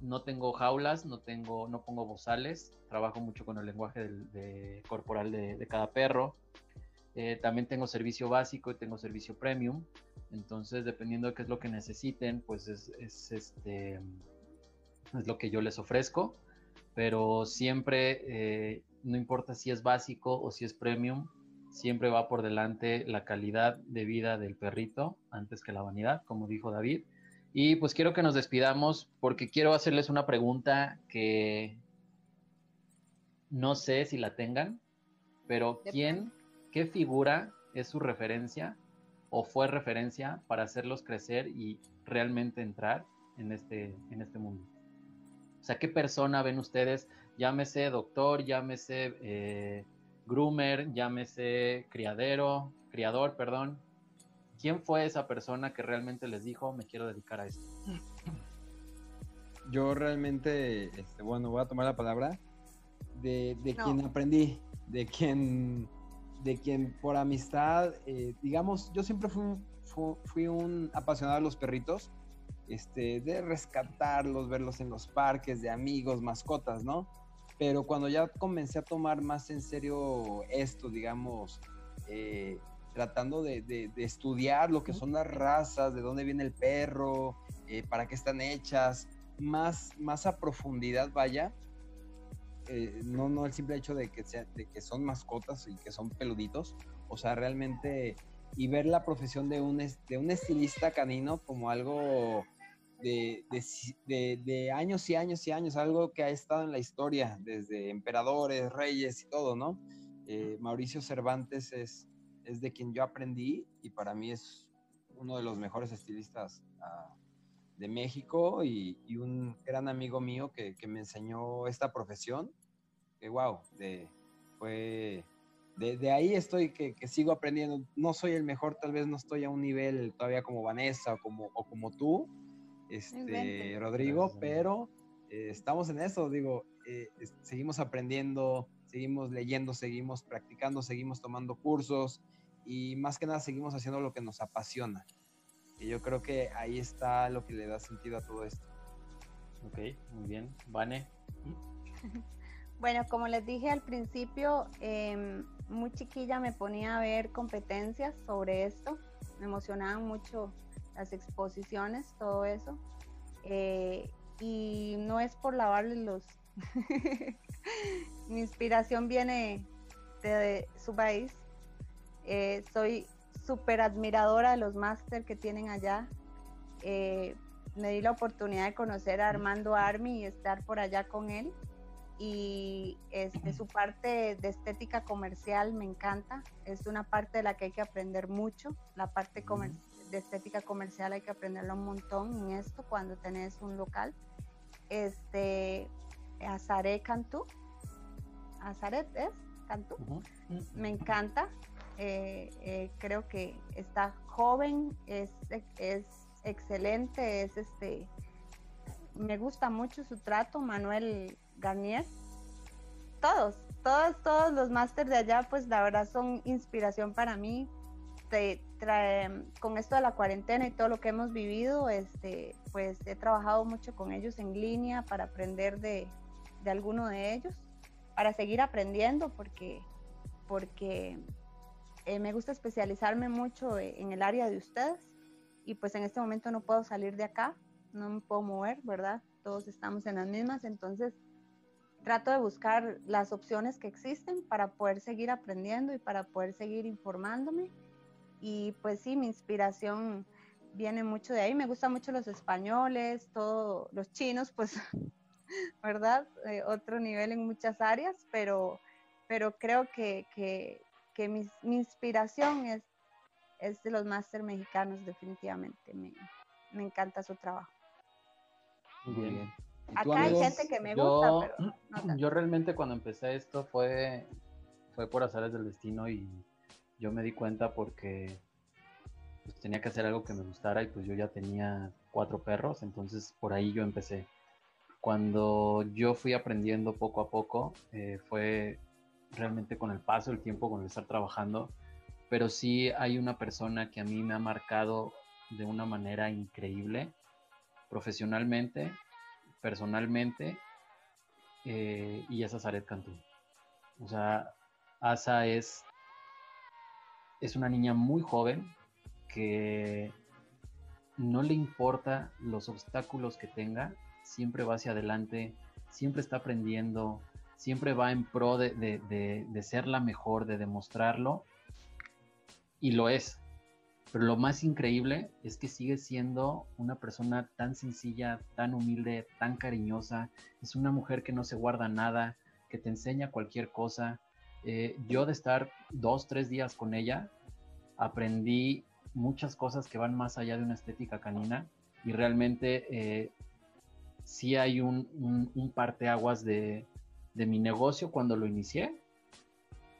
S1: no tengo jaulas, no tengo, no pongo bozales, trabajo mucho con el lenguaje de, corporal de, de cada perro. Eh, también tengo servicio básico y tengo servicio premium. Entonces, dependiendo de qué es lo que necesiten, pues es, este, es lo que yo les ofrezco. Pero siempre, eh, no importa si es básico o si es premium, siempre va por delante la calidad de vida del perrito antes que la vanidad, como dijo David. Y pues quiero que nos despidamos porque quiero hacerles una pregunta que no sé si la tengan, pero ¿quién, qué figura es su referencia o fue referencia para hacerlos crecer y realmente entrar en este, en este mundo? O sea, ¿qué persona ven ustedes? Llámese doctor, llámese eh, groomer, llámese criadero, criador, perdón. ¿Quién fue esa persona que realmente les dijo, me quiero dedicar a esto?
S3: Yo realmente, este, bueno, voy a tomar la palabra de, quien aprendí, de quien, de quien por amistad, eh, digamos, yo siempre fui, fui, un apasionado de los perritos, este, de rescatarlos, verlos en los parques, de amigos, mascotas, ¿no? Pero cuando ya comencé a tomar más en serio esto, digamos, eh, tratando de, estudiar lo que son las razas, de dónde viene el perro, eh, para qué están hechas, más, más a profundidad vaya, eh, no, no el simple hecho de que, sea, de son mascotas y que son peluditos, o sea, realmente, y ver la profesión de un, de estilista canino como algo de, de, años y años y años, algo que ha estado en la historia, desde emperadores, reyes y todo, ¿no? Eh, Mauricio Cervantes es, es de quien yo aprendí y para mí es uno de los mejores estilistas uh, de México y, un gran amigo mío que, me enseñó esta profesión. Que wow, de, fue, de, ahí estoy que, sigo aprendiendo. No soy el mejor, tal vez no estoy a un nivel todavía como Vanessa o como, o como tú, este, Rodrigo, pero eh, estamos en eso, digo, eh, seguimos aprendiendo, seguimos leyendo, seguimos practicando, seguimos tomando cursos y más que nada seguimos haciendo lo que nos apasiona. Y yo creo que ahí está lo que le da sentido a todo esto.
S1: Ok, muy bien. Vane.
S2: Bueno, como les dije al principio, em, muy chiquilla me ponía a ver competencias sobre esto. Me emocionaban mucho las exposiciones, todo eso. Eh, y no es por lavarle los... Mi inspiración viene de, su país. Eh, soy súper admiradora de los máster que tienen allá. Eh, me di la oportunidad de conocer a Armando Armi y estar por allá con él. Y este, su parte de estética comercial me encanta. Es una parte de la que hay que aprender mucho. La parte de estética comercial hay que aprenderlo un montón en esto cuando tenés un local. Este, Azaré Cantú. Azaret es Cantú. Me encanta. Eh, eh, creo que está joven, es, es excelente, es este, me gusta mucho su trato, Manuel Garnier. Todos, todos, todos los másters de allá, pues la verdad son inspiración para mí. con esto de la cuarentena y todo lo que hemos vivido, este, pues he trabajado mucho con ellos en línea para aprender de, de alguno de ellos, para seguir aprendiendo, porque, porque eh, me gusta especializarme mucho eh, en el área de ustedes y pues en este momento no puedo salir de acá, no me puedo mover, ¿verdad? Todos estamos en las mismas, entonces trato de buscar las opciones que existen para poder seguir aprendiendo y para poder seguir informándome. Y pues sí, mi inspiración viene mucho de ahí. Me gustan mucho los españoles, todos los chinos, pues, ¿verdad? Eh, otro nivel en muchas áreas, pero, pero creo que, que, que mi, inspiración es, es de los máster mexicanos, definitivamente. Me, me, encanta su trabajo.
S1: Muy bien.
S2: Acá hay gente que me gusta, pero
S1: Yo realmente cuando empecé esto fue, fue por azares del destino y yo me di cuenta porque pues, tenía que hacer algo que me gustara y pues yo ya tenía cuatro perros, entonces por ahí yo empecé. Cuando yo fui aprendiendo poco a poco, eh, fue realmente con el paso del tiempo, con el estar trabajando, pero sí hay una persona que a mí me ha marcado de una manera increíble, profesionalmente, personalmente, eh, y es Azaret Cantú. O sea, Asa es, es una niña muy joven que no le importa los obstáculos que tenga, siempre va hacia adelante, siempre está aprendiendo, siempre va en pro de, ser la mejor, de demostrarlo, y lo es. pero lo más increíble es que sigue siendo una persona tan sencilla, tan humilde, tan cariñosa. Es una mujer que no se guarda nada, que te enseña cualquier cosa. Eh, yo de estar dos, tres días con ella, aprendí muchas cosas que van más allá de una estética canina y realmente eh, sí hay un, un, parteaguas de, de, mi negocio cuando lo inicié,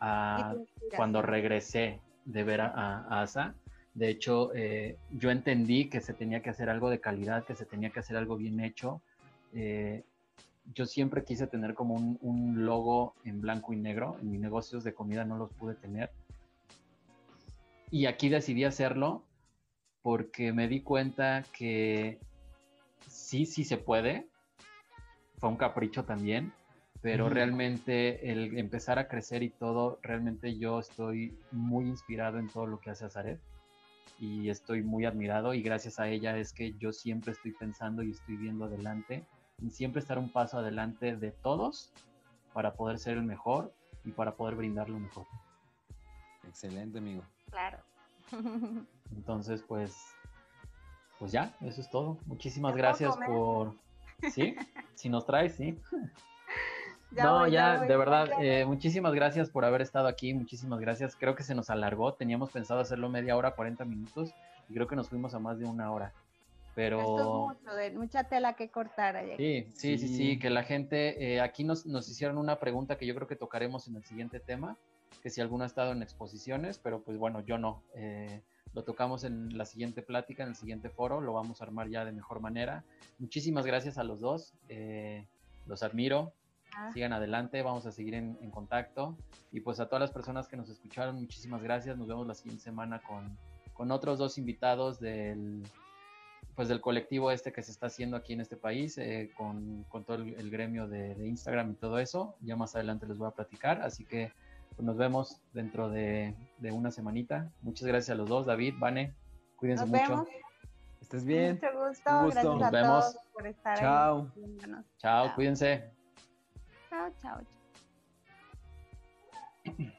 S1: a cuando regresé de ver a, Asa. De hecho, eh, yo entendí que se tenía que hacer algo de calidad, que se tenía que hacer algo bien hecho. Eh, yo siempre quise tener como un, un, logo en blanco y negro. En mis negocios de comida no los pude tener. Y aquí decidí hacerlo porque me di cuenta que sí, sí se puede. Fue un capricho también, pero realmente el empezar a crecer y todo, realmente yo estoy muy inspirado en todo lo que hace Azaret y estoy muy admirado y gracias a ella es que yo siempre estoy pensando y estoy viendo adelante y siempre estar un paso adelante de todos para poder ser el mejor y para poder brindar lo mejor.
S3: Excelente, amigo.
S2: Claro.
S1: Entonces, pues, pues ya, eso es todo. Muchísimas gracias por... ¿Sí? Si nos traes, sí. No, ya, de verdad, eh, muchísimas gracias por haber estado aquí, muchísimas gracias. Creo que se nos alargó, teníamos pensado hacerlo media hora, 40 minutos, y creo que nos fuimos a más de una hora. Pero...
S2: Esto es mucho, de, mucha tela que cortar. Allá.
S1: Sí, sí, sí, sí, que la gente, eh, aquí nos, nos hicieron una pregunta que yo creo que tocaremos en el siguiente tema, que si alguno ha estado en exposiciones, pero pues bueno, yo no. Eh, lo tocamos en la siguiente plática, en el siguiente foro, lo vamos a armar ya de mejor manera. Muchísimas gracias a los dos, eh, los admiro, ah. sigan adelante, vamos a seguir en, contacto. Y pues a todas las personas que nos escucharon, muchísimas gracias, nos vemos la siguiente semana con, con otros dos invitados del, pues del colectivo este que se está haciendo aquí en este país, eh, con, con, todo el, gremio de, de Instagram y todo eso. Ya más adelante les voy a platicar, así que pues nos vemos dentro de, una semanita. Muchas gracias a los dos, David, Vane. Cuídense mucho.
S3: Estés bien.
S2: Mucho gusto.
S3: gusto.
S2: Gracias nos vemos. por estar
S3: chao.
S1: Chao, cuídense.
S2: Chao, chao.